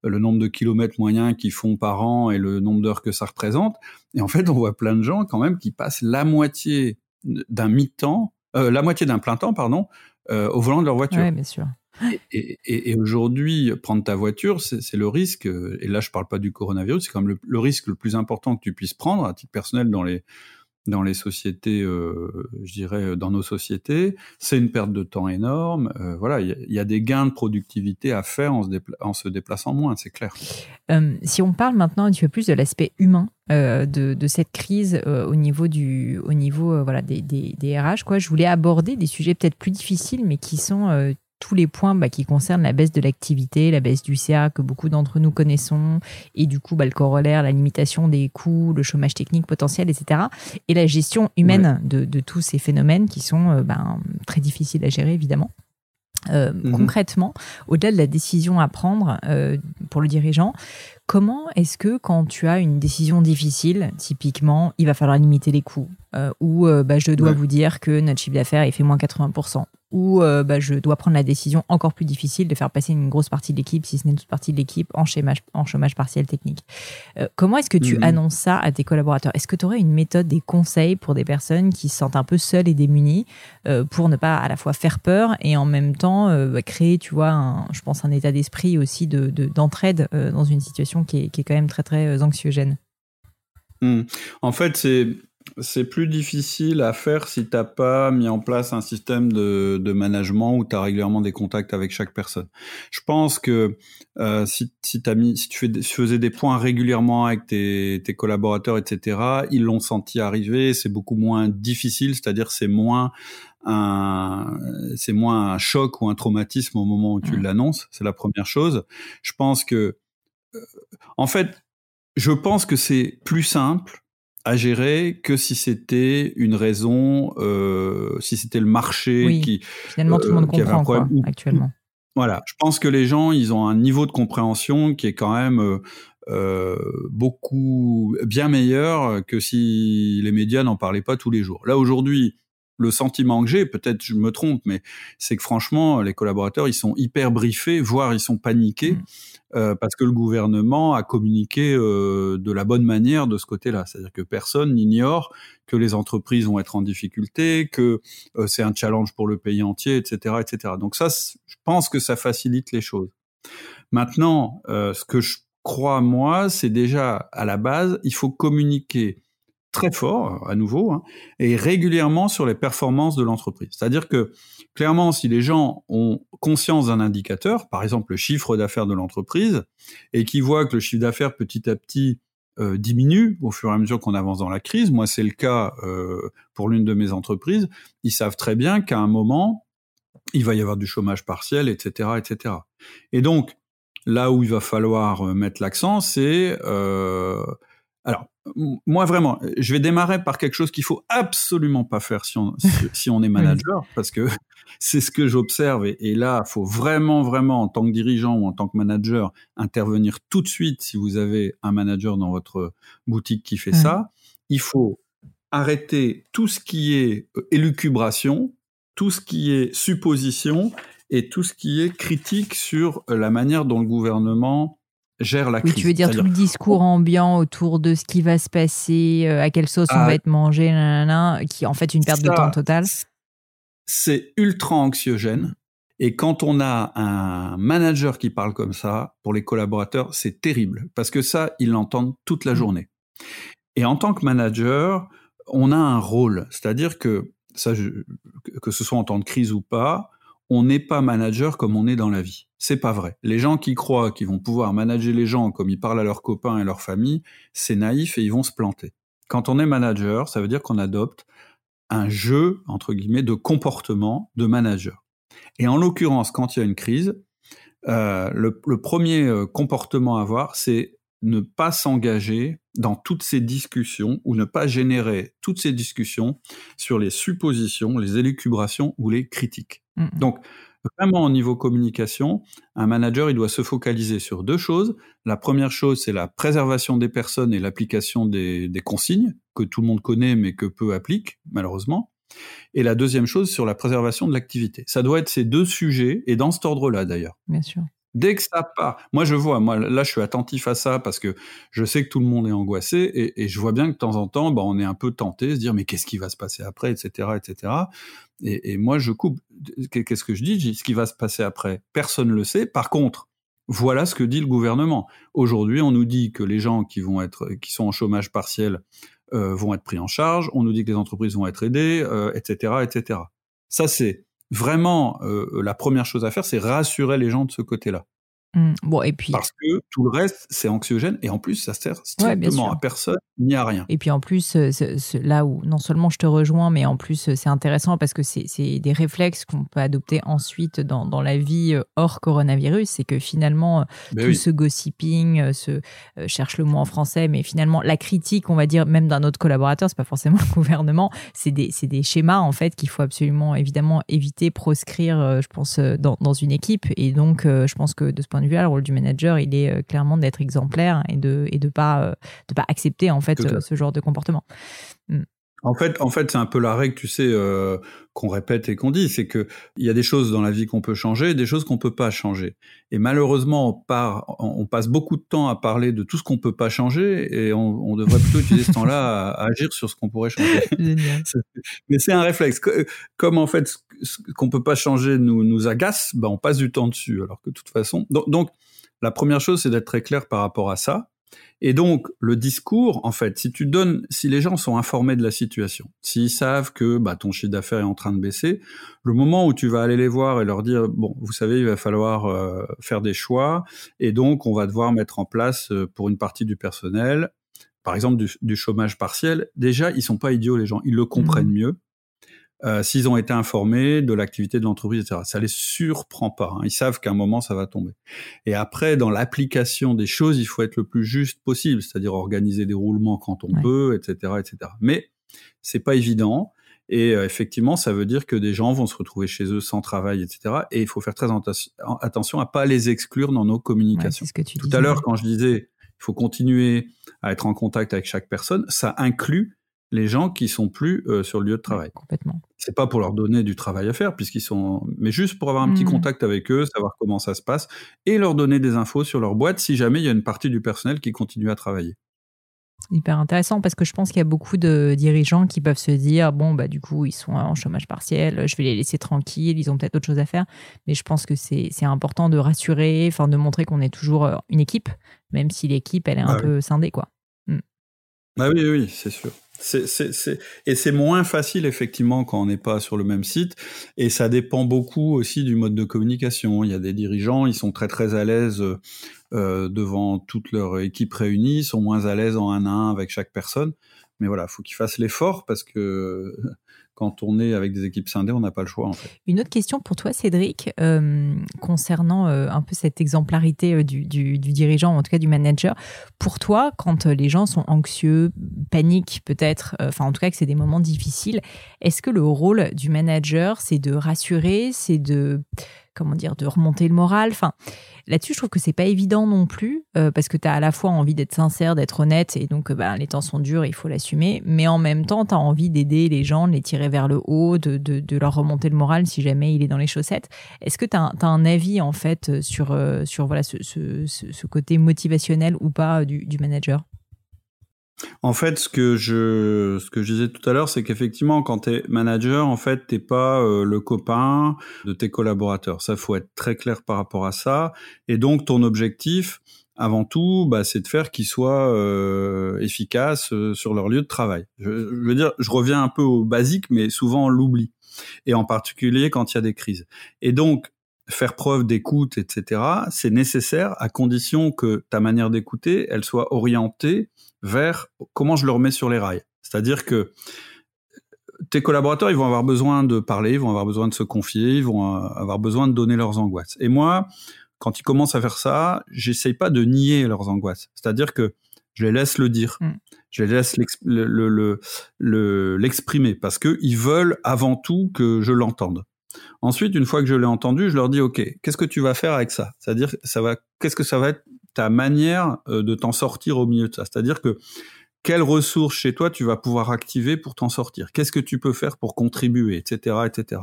le nombre de kilomètres moyens qu'ils font par an et le nombre d'heures que ça représente. Et en fait, on voit plein de gens quand même qui passent la moitié d'un mi-temps, euh, la moitié d'un plein temps, pardon, euh, au volant de leur voiture. Oui, bien sûr. Et, aujourd'hui, prendre ta voiture, c'est le risque, et là je parle pas du coronavirus, c'est quand même le, risque le plus important que tu puisses prendre à titre personnel dans les, dans les sociétés, euh, je dirais, dans nos sociétés. C'est une perte de temps énorme. voilà, il y, a des gains de productivité à faire en se, déplaçant moins, c'est clair. si on parle maintenant un petit peu plus de l'aspect humain euh, de, cette crise euh, au niveau du au niveau euh, voilà des, des, RH quoi je voulais aborder des sujets peut-être plus difficiles mais qui sont tous les points bah, qui concernent la baisse de l'activité, la baisse du CA que beaucoup d'entre nous connaissons, et du coup bah, le corollaire, la limitation des coûts, le chômage technique potentiel, etc. Et la gestion humaine de, de, tous ces phénomènes qui sont ben, très difficiles à gérer évidemment. Mhm. Concrètement, au-delà de la décision à prendre pour le dirigeant, Comment est-ce que quand tu as une décision difficile, typiquement, il va falloir limiter les coûts, euh, ou euh, bah, je dois vous dire que notre chiffre d'affaires est fait moins 80%, ou euh, bah, je dois prendre la décision encore plus difficile de faire passer une grosse partie de l'équipe, si ce n'est toute partie de l'équipe, en chômage, en chômage partiel technique. Comment est-ce que tu mhm. annonces ça à tes collaborateurs? Est-ce que tu aurais une méthode, des conseils pour des personnes qui se sentent un peu seules et démunies pour ne pas à la fois faire peur et en même temps bah, créer, tu vois, un, je pense, un état d'esprit aussi d'entraide de, dans une situation qui est, qui est, quand même très, très anxiogène Mmh. En fait, c'est c'est plus difficile à faire si t'as pas mis en place un système de, de management où tu as régulièrement des contacts avec chaque personne. Je pense que euh, si, si, as mis, si tu, fais, faisais des points régulièrement avec tes, tes collaborateurs, etc., ils l'ont senti arriver, c'est beaucoup moins difficile, c'est-à-dire c'est moins un, c'est moins un choc ou un traumatisme au moment où tu mmh. l'annonces, c'est la première chose. Je pense que, euh, en fait, je pense que c'est plus simple à gérer que si c'était une raison, euh, si c'était le marché qui finalement tout le monde euh, comprend quoi, actuellement. Voilà, je pense que les gens, ils ont un niveau de compréhension qui est quand même euh beaucoup bien meilleur que si les médias n'en parlaient pas tous les jours. Là aujourd'hui, le sentiment que j'ai, peut-être je me trompe, mais c'est que franchement, les collaborateurs, ils sont hyper briefés, voire ils sont paniqués, mmh. euh, parce que le gouvernement a communiqué euh, de la bonne manière de ce côté-là. C'est-à-dire que personne n'ignore que les entreprises vont être en difficulté, que euh, c'est un challenge pour le pays entier, etc., etc. Donc ça, je pense que ça facilite les choses. Maintenant, ce que je crois moi, c'est déjà à la base, il faut communiquer très fort, à nouveau, hein, et régulièrement sur les performances de l'entreprise. C'est-à-dire que, clairement, si les gens ont conscience d'un indicateur, par exemple le chiffre d'affaires de l'entreprise, et qui voient que le chiffre d'affaires petit à petit euh, diminue au fur et à mesure qu'on avance dans la crise, moi c'est le cas euh, pour l'une de mes entreprises, ils savent très bien qu'à un moment, il va y avoir du chômage partiel, etc., etc. Et donc, là où il va falloir euh, mettre l'accent, c'est alors, moi vraiment, je vais démarrer par quelque chose qu'il faut absolument pas faire si on, si, on est manager, parce que c'est ce que j'observe. Et, là, il faut vraiment, vraiment, en tant que dirigeant ou en tant que manager, intervenir tout de suite si vous avez un manager dans votre boutique qui fait ça. Il faut arrêter tout ce qui est euh, élucubration, tout ce qui est supposition et tout ce qui est critique sur euh, la manière dont le gouvernement gère la crise. Oui, tu veux dire tout le discours ambiant autour de ce qui va se passer, euh, à quelle sauce on ah. va être mangé, qui est en fait une perte de temps totale. C'est ultra anxiogène. Et quand on a un manager qui parle comme ça, pour les collaborateurs, c'est terrible. Parce que ça, ils l'entendent toute la mmh. journée. Et en tant que manager, on a un rôle. C'est-à-dire que, ça, que ce soit en temps de crise ou pas, on n'est pas manager comme on est dans la vie. C'est pas vrai. Les gens qui croient qu'ils vont pouvoir manager les gens comme ils parlent à leurs copains et leur famille, c'est naïf et ils vont se planter. Quand on est manager, ça veut dire qu'on adopte un jeu, entre guillemets, de comportement de manager. Et en l'occurrence, quand il y a une crise, euh, le, premier euh, comportement à avoir, c'est ne pas s'engager dans toutes ces discussions ou ne pas générer toutes ces discussions sur les suppositions, les élucubrations ou les critiques. Mmh. Donc, vraiment au niveau communication, un manager, il doit se focaliser sur deux choses. La première chose, c'est la préservation des personnes et l'application des, consignes, que tout le monde connaît mais que peu applique, malheureusement. Et la deuxième chose, sur la préservation de l'activité. Ça doit être ces deux sujets, et dans cet ordre-là d'ailleurs. Bien sûr. Dès que ça part, moi je vois, moi là je suis attentif à ça parce que je sais que tout le monde est angoissé et, je vois bien que de temps en temps, bah, on est un peu tenté, se dire mais qu'est-ce qui va se passer après, etc., etc. Et, moi je coupe. Qu'est-ce que je dis? Ce qui va se passer après, personne ne le sait. Par contre, voilà ce que dit le gouvernement. Aujourd'hui, on nous dit que les gens qui vont être, qui sont en chômage partiel, euh, vont être pris en charge. On nous dit que les entreprises vont être aidées, etc., euh, etc. Ça c'est vraiment, euh, la première chose à faire, c'est rassurer les gens de ce côté-là. Mmh. Bon, et puis... Parce que tout le reste, c'est anxiogène et en plus, ça sert strictement à personne ni à rien. Et puis en plus, euh, là où non seulement je te rejoins, mais en plus, euh, c'est intéressant parce que c'est des réflexes qu'on peut adopter ensuite dans, dans, la vie euh, hors coronavirus. C'est que finalement, ben tout ce gossiping, ce, cherche le mot en français, mais finalement, la critique, on va dire, même d'un autre collaborateur, c'est pas forcément le gouvernement, c'est des, des, schémas en fait qu'il faut absolument évidemment éviter, proscrire, je pense, dans, dans une équipe. Et donc, je pense que de ce point de vue le rôle du manager, il est euh, clairement d'être exemplaire et de et de pas euh, de pas accepter en fait euh, ce genre de comportement. Mm. En fait, en fait, c'est un peu la règle, tu sais, qu'on répète et qu'on dit, c'est que il y a des choses dans la vie qu'on peut changer, et des choses qu'on peut pas changer. Et malheureusement, on, part, on passe beaucoup de temps à parler de tout ce qu'on peut pas changer, et on, devrait plutôt utiliser ce temps-là à, agir sur ce qu'on pourrait changer. Mais c'est un réflexe. Comme en fait, ce qu'on peut pas changer nous nous agace, ben on passe du temps dessus, alors que de toute façon. donc la première chose, c'est d'être très clair par rapport à ça. Et donc, le discours, en fait, si tu donnes, si les gens sont informés de la situation, s'ils savent que bah, ton chiffre d'affaires est en train de baisser, le moment où tu vas aller les voir et leur dire, bon, vous savez, il va falloir euh, faire des choix, et donc on va devoir mettre en place euh, pour une partie du personnel, par exemple du, chômage partiel, déjà, ils sont pas idiots, les gens, ils le comprennent mmh. mieux. Euh, s'ils ont été informés de l'activité de l'entreprise, etc. Ça les surprend pas. Hein. Ils savent qu'à un moment, ça va tomber. Et après, dans l'application des choses, il faut être le plus juste possible, c'est-à-dire organiser des roulements quand on peut, etc., etc. Mais c'est pas évident. Et euh, effectivement, ça veut dire que des gens vont se retrouver chez eux sans travail, etc. Et il faut faire très attention à pas les exclure dans nos communications. ce que tu Tout à l'heure, quand je disais il faut continuer à être en contact avec chaque personne, ça inclut les gens qui sont plus euh, sur le lieu de travail. Complètement. C'est pas pour leur donner du travail à faire, puisqu'ils sont, mais juste pour avoir un petit mmh. contact avec eux, savoir comment ça se passe, et leur donner des infos sur leur boîte si jamais il y a une partie du personnel qui continue à travailler. Hyper intéressant parce que je pense qu'il y a beaucoup de dirigeants qui peuvent se dire bon bah du coup ils sont en chômage partiel, je vais les laisser tranquilles, ils ont peut-être autre chose à faire. Mais je pense que c'est important de rassurer, enfin de montrer qu'on est toujours euh, une équipe, même si l'équipe elle est un ah peu scindée quoi. Mmh. Ah oui oui c'est sûr. Et c'est moins facile effectivement quand on n'est pas sur le même site. Et ça dépend beaucoup aussi du mode de communication. Il y a des dirigeants, ils sont très très à l'aise euh, devant toute leur équipe réunie, sont moins à l'aise en un à un avec chaque personne. Mais voilà, faut qu'ils fassent l'effort parce que quand on est avec des équipes scindées, on n'a pas le choix. Une autre question pour toi, Cédric, euh, concernant euh, un peu cette exemplarité euh, du, dirigeant, en tout cas du manager. Pour toi, quand les gens sont anxieux, paniquent peut-être, enfin en tout cas que c'est des moments difficiles, est-ce que le rôle du manager, c'est de rassurer, c'est de comment dire, de remonter le moral. Enfin, là-dessus, je trouve que c'est pas évident non plus, euh, parce que tu as à la fois envie d'être sincère, d'être honnête, et donc euh, bah, les temps sont durs, il faut l'assumer, mais en même temps, tu as envie d'aider les gens, de les tirer vers le haut, de, leur remonter le moral si jamais il est dans les chaussettes. Est-ce que tu as, un avis, en fait, sur, euh, sur voilà, ce, côté motivationnel ou pas du manager? En fait, ce que je ce que je disais tout à l'heure, c'est qu'effectivement, quand tu es manager, en fait, t'es pas euh, le copain de tes collaborateurs. Ça, faut être très clair par rapport à ça. Et donc, ton objectif, avant tout, bah, c'est de faire qu'ils soient euh, efficaces euh, sur leur lieu de travail. Je, veux dire, je reviens un peu au basique, mais souvent on l'oublie. Et en particulier quand il y a des crises. Et donc, faire preuve d'écoute, etc., c'est nécessaire à condition que ta manière d'écouter, elle soit orientée vers comment je le remets sur les rails. C'est-à-dire que tes collaborateurs, ils vont avoir besoin de parler, ils vont avoir besoin de se confier, ils vont avoir besoin de donner leurs angoisses. Et moi, quand ils commencent à faire ça, j'essaye pas de nier leurs angoisses. C'est-à-dire que je les laisse le dire, mm. je les laisse l'exprimer parce que ils veulent avant tout que je l'entende. Ensuite, une fois que je l'ai entendu, je leur dis OK, qu'est-ce que tu vas faire avec ça? C'est-à-dire, ça va, qu'est-ce que ça va être ta manière euh, de t'en sortir au milieu de ça. C'est-à-dire que quelles ressources chez toi tu vas pouvoir activer pour t'en sortir? Qu'est-ce que tu peux faire pour contribuer, etc., etc.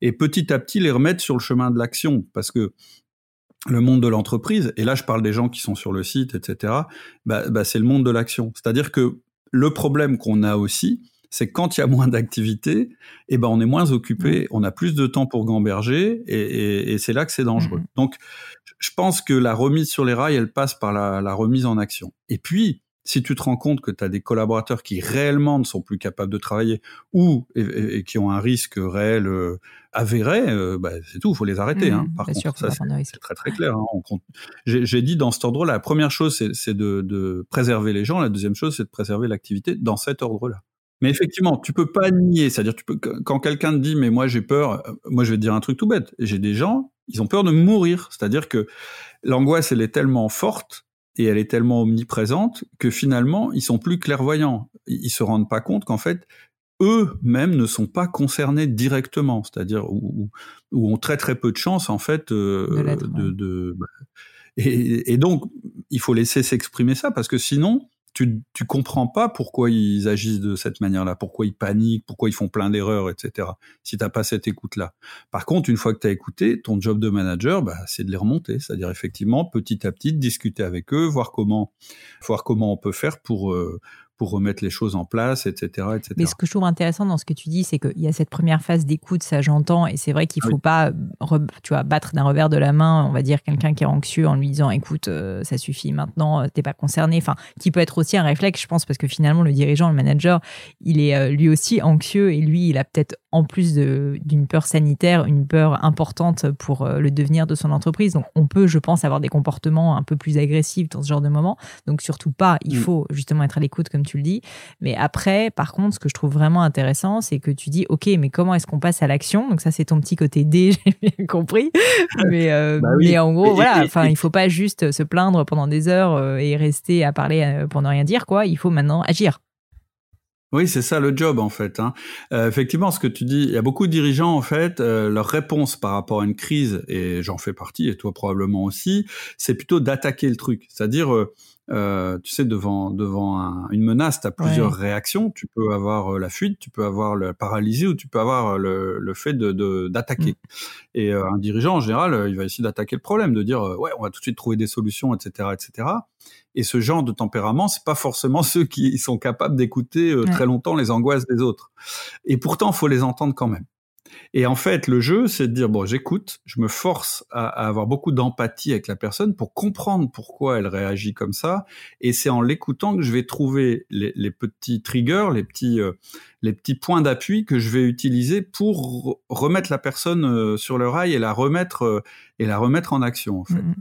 Et petit à petit les remettre sur le chemin de l'action, parce que le monde de l'entreprise, et là je parle des gens qui sont sur le site, etc. Bah, bah, c'est le monde de l'action. C'est-à-dire que le problème qu'on a aussi, c'est que quand il y a moins d'activité, eh ben on est moins occupé, mmh. on a plus de temps pour gamberger, et, c'est là que c'est dangereux. Mmh. Donc je pense que la remise sur les rails, elle passe par la, remise en action. Et puis, si tu te rends compte que tu as des collaborateurs qui réellement ne sont plus capables de travailler ou et, qui ont un risque réel euh, avéré, euh, bah, c'est tout, il faut les arrêter. hein. Mmh, Par contre, ça c'est très très clair. Hein. J'ai dit dans cet ordre-là, la première chose c'est de, de, préserver les gens, la deuxième chose c'est de préserver l'activité dans cet ordre-là. Mais effectivement, tu peux pas nier, c'est-à-dire tu peux quand quelqu'un te dit mais moi j'ai peur, euh, moi je vais te dire un truc tout bête, j'ai des gens ils ont peur de mourir. C'est-à-dire que l'angoisse, elle est tellement forte et elle est tellement omniprésente que finalement, ils sont plus clairvoyants. Ils se rendent pas compte qu'en fait, eux-mêmes ne sont pas concernés directement, c'est-à-dire où, où, ont très très peu de chance en fait euh, de, bah, et, et, donc il faut laisser s'exprimer ça parce que sinon tu, tu comprends pas pourquoi ils agissent de cette manière-là, pourquoi ils paniquent, pourquoi ils font plein d'erreurs, etc. Si t'as pas cette écoute-là. Par contre, une fois que tu as écouté, ton job de manager, bah, c'est de les remonter, c'est-à-dire effectivement petit à petit discuter avec eux, voir comment, voir comment on peut faire pour euh, pour remettre les choses en place, etc., etc. Mais ce que je trouve intéressant dans ce que tu dis, c'est qu'il y a cette première phase d'écoute, ça j'entends, et c'est vrai qu'il ne faut pas, tu vois, battre d'un revers de la main, on va dire, quelqu'un qui est anxieux en lui disant, écoute, euh, ça suffit maintenant, t'es pas concerné. Enfin, qui peut être aussi un réflexe, je pense, parce que finalement, le dirigeant, le manager, il est euh, lui aussi anxieux, et lui, il a peut-être en plus d'une peur sanitaire, une peur importante pour euh, le devenir de son entreprise. Donc, on peut, je pense, avoir des comportements un peu plus agressifs dans ce genre de moment. Donc, surtout pas, il mm. faut justement être à l'écoute, comme tu le dis. Mais après, par contre, ce que je trouve vraiment intéressant, c'est que tu dis, OK, mais comment est-ce qu'on passe à l'action? Donc, ça, c'est ton petit côté D, j'ai bien compris. Mais, euh, bah mais en gros, voilà, enfin, il faut pas juste se plaindre pendant des heures euh, et rester à parler pour ne rien dire, quoi. Il faut maintenant agir. Oui, c'est ça le job en fait. Hein. Euh, effectivement, ce que tu dis, il y a beaucoup de dirigeants en fait, euh, leur réponse par rapport à une crise, et j'en fais partie, et toi probablement aussi, c'est plutôt d'attaquer le truc. C'est-à-dire, euh, tu sais, devant devant une menace, tu as plusieurs réactions. Tu peux avoir la fuite, tu peux avoir la paralysie ou tu peux avoir le, le fait de d'attaquer. Mm. Et un dirigeant en général, il va essayer d'attaquer le problème, de dire ouais, on va tout de suite trouver des solutions, etc., etc. Et ce genre de tempérament, c'est pas forcément ceux qui sont capables d'écouter très longtemps les angoisses des autres. Et pourtant, faut les entendre quand même. Et en fait, le jeu, c'est de dire bon, j'écoute, je me force à, avoir beaucoup d'empathie avec la personne pour comprendre pourquoi elle réagit comme ça. Et c'est en l'écoutant que je vais trouver les, petits triggers, les petits, euh, les petits points d'appui que je vais utiliser pour remettre la personne euh, sur le rail et la remettre euh, et la remettre en action. En fait. Mmh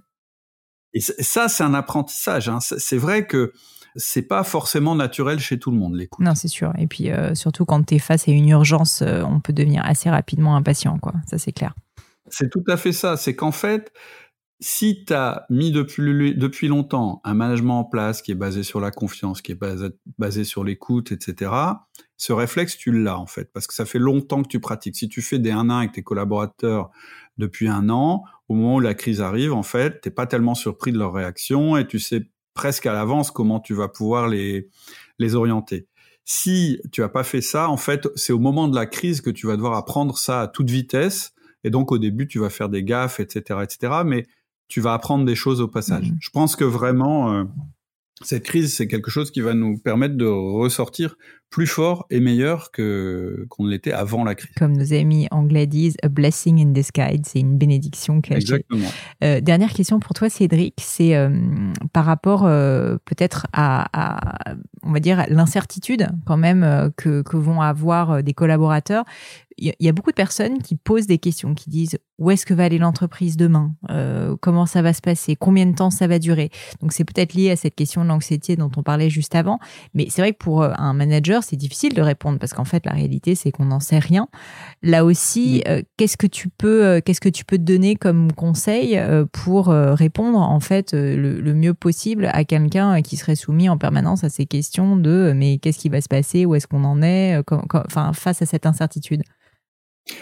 et ça, c'est un apprentissage. Hein. C'est vrai que c'est pas forcément naturel chez tout le monde, l'écoute. Non, c'est sûr. Et puis, euh, surtout quand tu es face à une urgence, euh, on peut devenir assez rapidement impatient, quoi. Ça, c'est clair. C'est tout à fait ça. C'est qu'en fait, si tu as mis depuis, depuis longtemps un management en place qui est basé sur la confiance, qui est basé, basé sur l'écoute, etc., ce réflexe, tu l'as en fait, parce que ça fait longtemps que tu pratiques. Si tu fais des 1-1 avec tes collaborateurs depuis un an, au moment où la crise arrive, en fait, t'es pas tellement surpris de leur réaction et tu sais presque à l'avance comment tu vas pouvoir les, les orienter. Si tu as pas fait ça, en fait, c'est au moment de la crise que tu vas devoir apprendre ça à toute vitesse. Et donc, au début, tu vas faire des gaffes, etc., etc. Mais tu vas apprendre des choses au passage. Mmh. Je pense que vraiment, euh, cette crise, c'est quelque chose qui va nous permettre de ressortir plus fort et meilleur que qu'on l'était avant la crise. Comme nos amis anglais disent, a blessing in disguise, c'est une bénédiction cachée. Exactement. Euh, dernière question pour toi, Cédric, c'est euh, par rapport euh, peut-être à, on va dire, l'incertitude quand même que, que vont avoir des collaborateurs il y, a beaucoup de personnes qui posent des questions, qui disent où est-ce que va aller l'entreprise demain? Euh, Comment ça va se passer? Combien de temps ça va durer? Donc c'est peut-être lié à cette question de l'anxiété dont on parlait juste avant. Mais c'est vrai que pour euh, un manager, c'est difficile de répondre parce qu'en fait, la réalité, c'est qu'on n'en sait rien. Là aussi, euh, qu'est-ce que tu peux, qu'est-ce que tu peux te donner comme conseil pour répondre en fait le, mieux possible à quelqu'un qui serait soumis en permanence à ces questions de mais qu'est-ce qui va se passer Où est-ce qu'on en est Enfin, face à cette incertitude?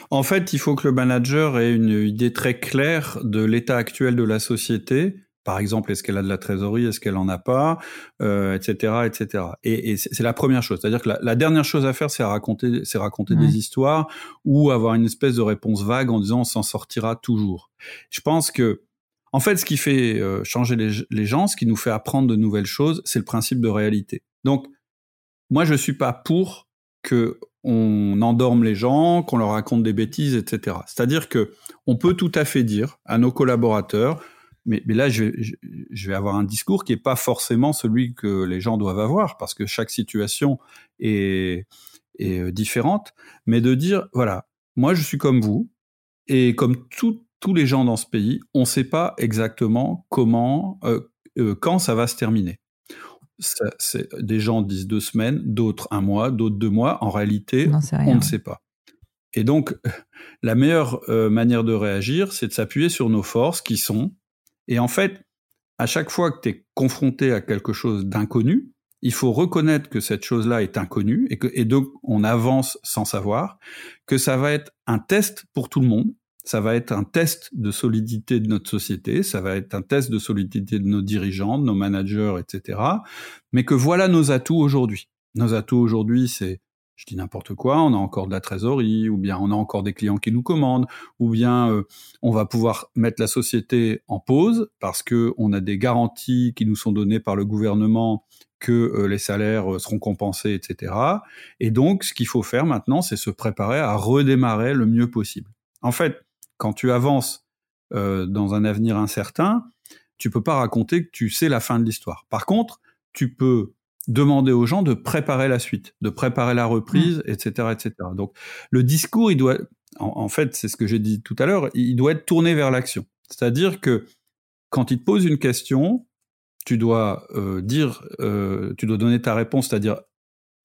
En fait, il faut que le manager ait une idée très claire de l'état actuel de la société. Par exemple, est-ce qu'elle a de la trésorerie, est-ce qu'elle en a pas, euh, etc., etc. Et, c'est la première chose. C'est-à-dire que la, dernière chose à faire, c'est raconter, c'est raconter des histoires ou avoir une espèce de réponse vague en disant on s'en sortira toujours. Je pense que en fait, ce qui fait euh, changer les, les, gens, ce qui nous fait apprendre de nouvelles choses, c'est le principe de réalité. Donc, moi, je suis pas pour que on endorme les gens, qu'on leur raconte des bêtises, etc. C'est-à-dire que on peut tout à fait dire à nos collaborateurs, mais, là je, vais avoir un discours qui n'est pas forcément celui que les gens doivent avoir, parce que chaque situation est, euh, différente, mais de dire, voilà, moi je suis comme vous, et comme tous les gens dans ce pays, on ne sait pas exactement comment, euh, euh, quand ça va se terminer des gens disent deux semaines, d'autres un mois, d'autres deux mois. En réalité, on ne sait pas. Et donc, la meilleure euh, manière de réagir, c'est de s'appuyer sur nos forces qui sont. Et en fait, à chaque fois que tu es confronté à quelque chose d'inconnu, il faut reconnaître que cette chose-là est inconnue et, et donc on avance sans savoir, que ça va être un test pour tout le monde ça va être un test de solidité de notre société, ça va être un test de solidité de nos dirigeants, de nos managers, etc. Mais que voilà nos atouts aujourd'hui. Nos atouts aujourd'hui, c'est je dis n'importe quoi, on a encore de la trésorerie, ou bien on a encore des clients qui nous commandent, ou bien euh, on va pouvoir mettre la société en pause parce que on a des garanties qui nous sont données par le gouvernement que euh, les salaires euh, seront compensés, etc. Et donc, ce qu'il faut faire maintenant, c'est se préparer à redémarrer le mieux possible. En fait, quand tu avances dans un avenir incertain, tu peux pas raconter que tu sais la fin de l'histoire. Par contre, tu peux demander aux gens de préparer la suite, de préparer la reprise, etc., mmh. etc. Donc le discours, il doit, en, fait, c'est ce que j'ai dit tout à l'heure, il doit être tourné vers l'action. C'est-à-dire que quand il te pose une question, tu dois euh, dire, euh, tu dois donner ta réponse, c'est-à-dire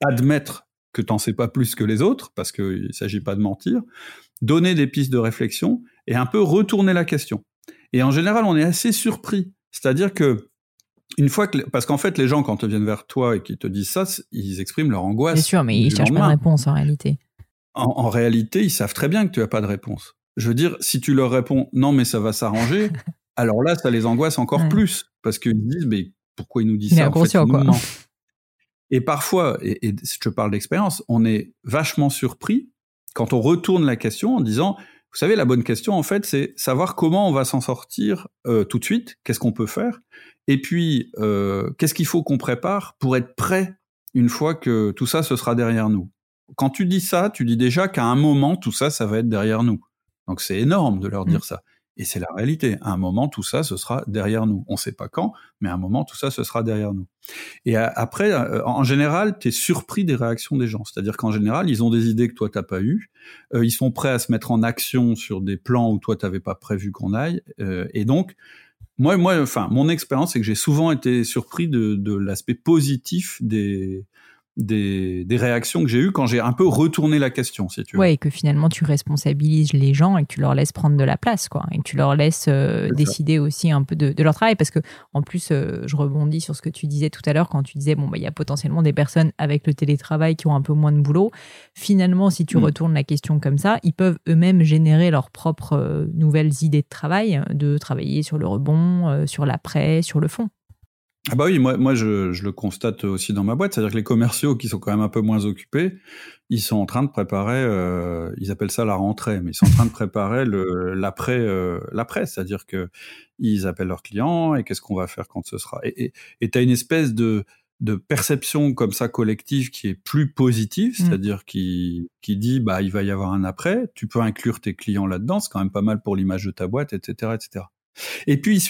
admettre que tu n'en sais pas plus que les autres, parce qu'il ne s'agit pas de mentir, donner des pistes de réflexion et un peu retourner la question. Et en général, on est assez surpris. C'est-à-dire que une fois que, parce qu'en fait, les gens, quand ils viennent vers toi et qu'ils te disent ça, ils expriment leur angoisse. Bien sûr, mais ils cherchent pas de réponse en réalité. En, réalité, ils savent très bien que tu n'as pas de réponse. Je veux dire, si tu leur réponds non, mais ça va s'arranger, alors là, ça les angoisse encore plus parce qu'ils disent, mais pourquoi ils nous disent ça en fait, quoi. Et parfois, et, et je parle d'expérience, on est vachement surpris quand on retourne la question en disant, vous savez, la bonne question, en fait, c'est savoir comment on va s'en sortir euh, tout de suite, qu'est-ce qu'on peut faire, et puis euh, qu'est-ce qu'il faut qu'on prépare pour être prêt une fois que tout ça, ce sera derrière nous? Quand tu dis ça, tu dis déjà qu'à un moment, tout ça, ça va être derrière nous. Donc c'est énorme de leur dire mmh. ça. Et c'est la réalité. À un moment, tout ça, ce sera derrière nous. On ne sait pas quand, mais à un moment, tout ça, ce sera derrière nous. Et après, euh, en général, tu es surpris des réactions des gens. C'est-à-dire qu'en général, ils ont des idées que toi, t'as pas eues. Euh, ils sont prêts à se mettre en action sur des plans où toi, t'avais pas prévu qu'on aille. Euh, et donc, moi, moi, enfin, mon expérience, c'est que j'ai souvent été surpris de, de l'aspect positif des, des, des, réactions que j'ai eues quand j'ai un peu retourné la question, si tu veux. Ouais, et que finalement tu responsabilises les gens et que tu leur laisses prendre de la place, quoi, et que tu leur laisses euh, décider aussi un peu de, de, leur travail, parce que en plus, euh, je rebondis sur ce que tu disais tout à l'heure quand tu disais bon bah il y a potentiellement des personnes avec le télétravail qui ont un peu moins de boulot. Finalement, si tu mm. retournes la question comme ça, ils peuvent eux-mêmes générer leurs propres euh, nouvelles idées de travail, de travailler sur le rebond, sur l'après, sur le fond. Ah bah oui, moi, moi je, je, le constate aussi dans ma boîte, c'est-à-dire que les commerciaux qui sont quand même un peu moins occupés, ils sont en train de préparer, euh, ils appellent ça la rentrée, mais ils sont en train de préparer le l'après, euh, l'après, c'est-à-dire que ils appellent leurs clients et qu'est-ce qu'on va faire quand ce sera. Et tu as une espèce de de perception comme ça collective qui est plus positive, mmh. c'est-à-dire qui qui dit bah il va y avoir un après, tu peux inclure tes clients là-dedans, c'est quand même pas mal pour l'image de ta boîte, etc., etc. Et puis,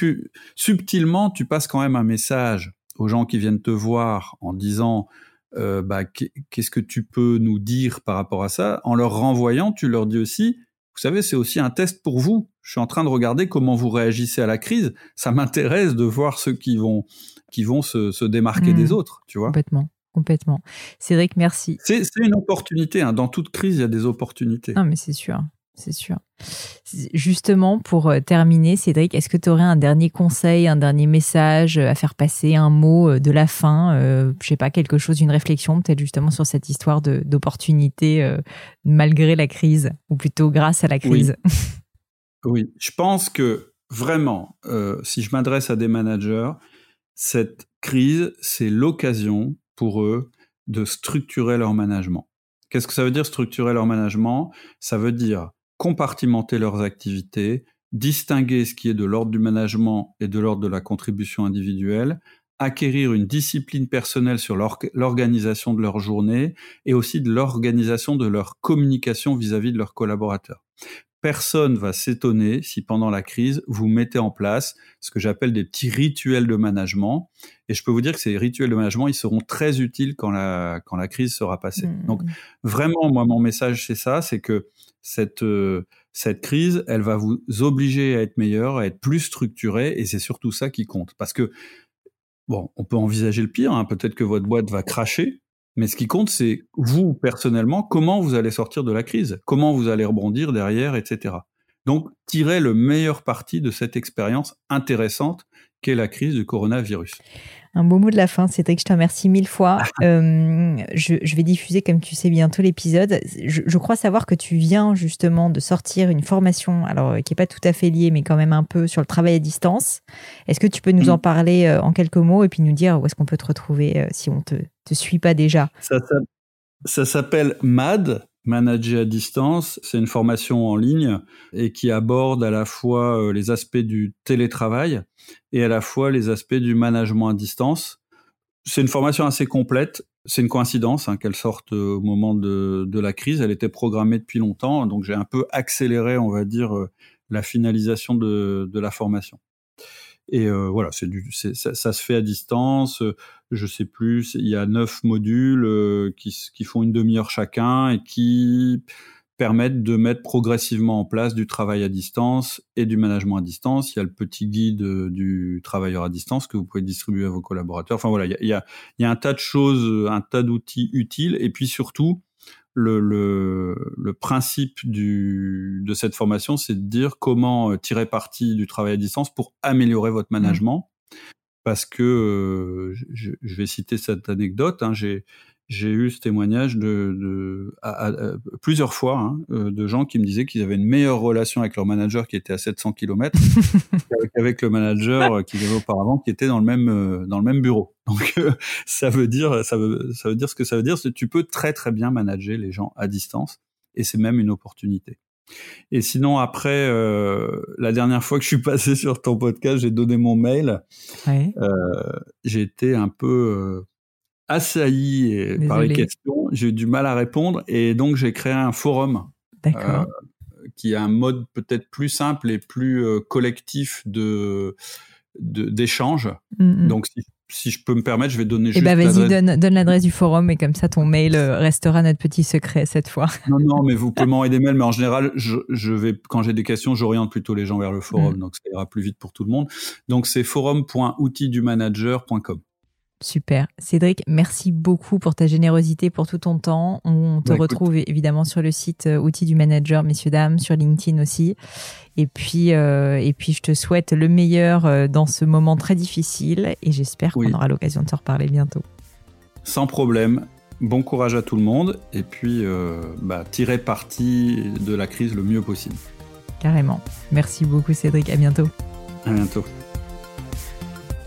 subtilement, tu passes quand même un message aux gens qui viennent te voir en disant euh, bah, qu'est-ce que tu peux nous dire par rapport à ça? En leur renvoyant, tu leur dis aussi, vous savez, c'est aussi un test pour vous. Je suis en train de regarder comment vous réagissez à la crise. Ça m'intéresse de voir ceux qui vont, qui vont se, se démarquer des mmh. autres, tu vois? Complètement. Complètement. Cédric, merci. C'est une opportunité. Hein. Dans toute crise, il y a des opportunités. Non, mais c'est sûr c'est sûr. Justement, pour euh, terminer, Cédric, est-ce que tu aurais un dernier conseil, un dernier message à faire passer, un mot euh, de la fin, euh, je sais pas, quelque chose, une réflexion peut-être justement sur cette histoire d'opportunité malgré la crise, ou plutôt grâce à la crise? Oui, je pense que vraiment, si je m'adresse à des managers, cette crise, c'est l'occasion pour eux de structurer leur management. Qu'est-ce que ça veut dire structurer leur management? Ça veut dire compartimenter leurs activités, distinguer ce qui est de l'ordre du management et de l'ordre de la contribution individuelle, acquérir une discipline personnelle sur l'organisation de leur journée et aussi de l'organisation de leur communication vis-à-vis de leurs collaborateurs. Personne va s'étonner si pendant la crise, vous mettez en place ce que j'appelle des petits rituels de management. Et je peux vous dire que ces rituels de management, ils seront très utiles quand la, quand la crise sera passée. Mmh. Donc, vraiment, moi, mon message, c'est ça, c'est que cette, euh, cette crise, elle va vous obliger à être meilleur, à être plus structuré, et c'est surtout ça qui compte. Parce que, bon, on peut envisager le pire, hein. peut-être que votre boîte va cracher, mais ce qui compte, c'est vous, personnellement, comment vous allez sortir de la crise, comment vous allez rebondir derrière, etc. Donc, tirez le meilleur parti de cette expérience intéressante qu'est la crise du coronavirus. Un beau mot de la fin, Cédric, je te remercie mille fois. Euh, je, vais diffuser, comme tu sais, bientôt l'épisode. Je, crois savoir que tu viens justement de sortir une formation, alors euh, qui n'est pas tout à fait liée, mais quand même un peu sur le travail à distance. Est-ce que tu peux nous en parler euh, en quelques mots et puis nous dire où est-ce qu'on peut te retrouver si on te, te suit pas déjà? Ça, Ça s'appelle MAD, Manager à distance. C'est une formation en ligne et qui aborde à la fois euh, les aspects du télétravail et à la fois les aspects du management à distance. C'est une formation assez complète. C'est une coïncidence hein, qu'elle sorte euh, au moment de, la crise. Elle était programmée depuis longtemps, donc j'ai un peu accéléré, on va dire, euh, la finalisation de la formation. Et euh, voilà, c'est ça, ça, se fait à distance. Je sais plus, il y a neuf modules euh, qui, qui font une demi-heure chacun et qui permettent de mettre progressivement en place du travail à distance et du management à distance. Il y a le petit guide euh, du travailleur à distance que vous pouvez distribuer à vos collaborateurs. Enfin voilà, il y a, il y a, il y a un tas de choses, un tas d'outils utiles. Et puis surtout, le, le, le, principe du, de cette formation, c'est de dire comment euh, tirer parti du travail à distance pour améliorer votre mmh. management. Parce que euh, je, je, vais citer cette anecdote. Hein, J'ai j'ai eu ce témoignage de, de à, à, plusieurs fois hein, euh, de gens qui me disaient qu'ils avaient une meilleure relation avec leur manager qui était à 700 km qu'avec le manager qu'ils avaient auparavant qui était dans le même euh, dans le même bureau. Donc euh, ça veut dire ça veut ça veut dire ce que ça veut dire, c'est que tu peux très très bien manager les gens à distance et c'est même une opportunité. Et sinon après euh, la dernière fois que je suis passé sur ton podcast, j'ai donné mon mail. Ouais. Euh, j'ai été un peu assailli par les questions. J'ai eu du mal à répondre et donc j'ai créé un forum. Euh, qui a un mode peut-être plus simple et plus euh, collectif de d'échange. Mm -hmm. Donc si, si, je peux me permettre, je vais donner. Eh ben vas-y, donne, donne l'adresse du forum et comme ça ton mail euh, restera notre petit secret cette fois. non, non, mais vous pouvez m'envoyer des mails, mais en général, je, je vais quand j'ai des questions, j'oriente plutôt les gens vers le forum, mm. donc ça ira plus vite pour tout le monde. Donc c'est forum.outildumanager.com. Super. Cédric, merci beaucoup pour ta générosité, pour tout ton temps. On te bah, retrouve écoute. évidemment sur le site euh, Outils du Manager, messieurs, dames, sur LinkedIn aussi. Et puis, euh, et puis, je te souhaite le meilleur euh, dans ce moment très difficile et j'espère oui. qu'on aura l'occasion de te reparler bientôt. Sans problème. Bon courage à tout le monde et puis euh, bah, tirer parti de la crise le mieux possible. Carrément. Merci beaucoup Cédric. À bientôt. À bientôt.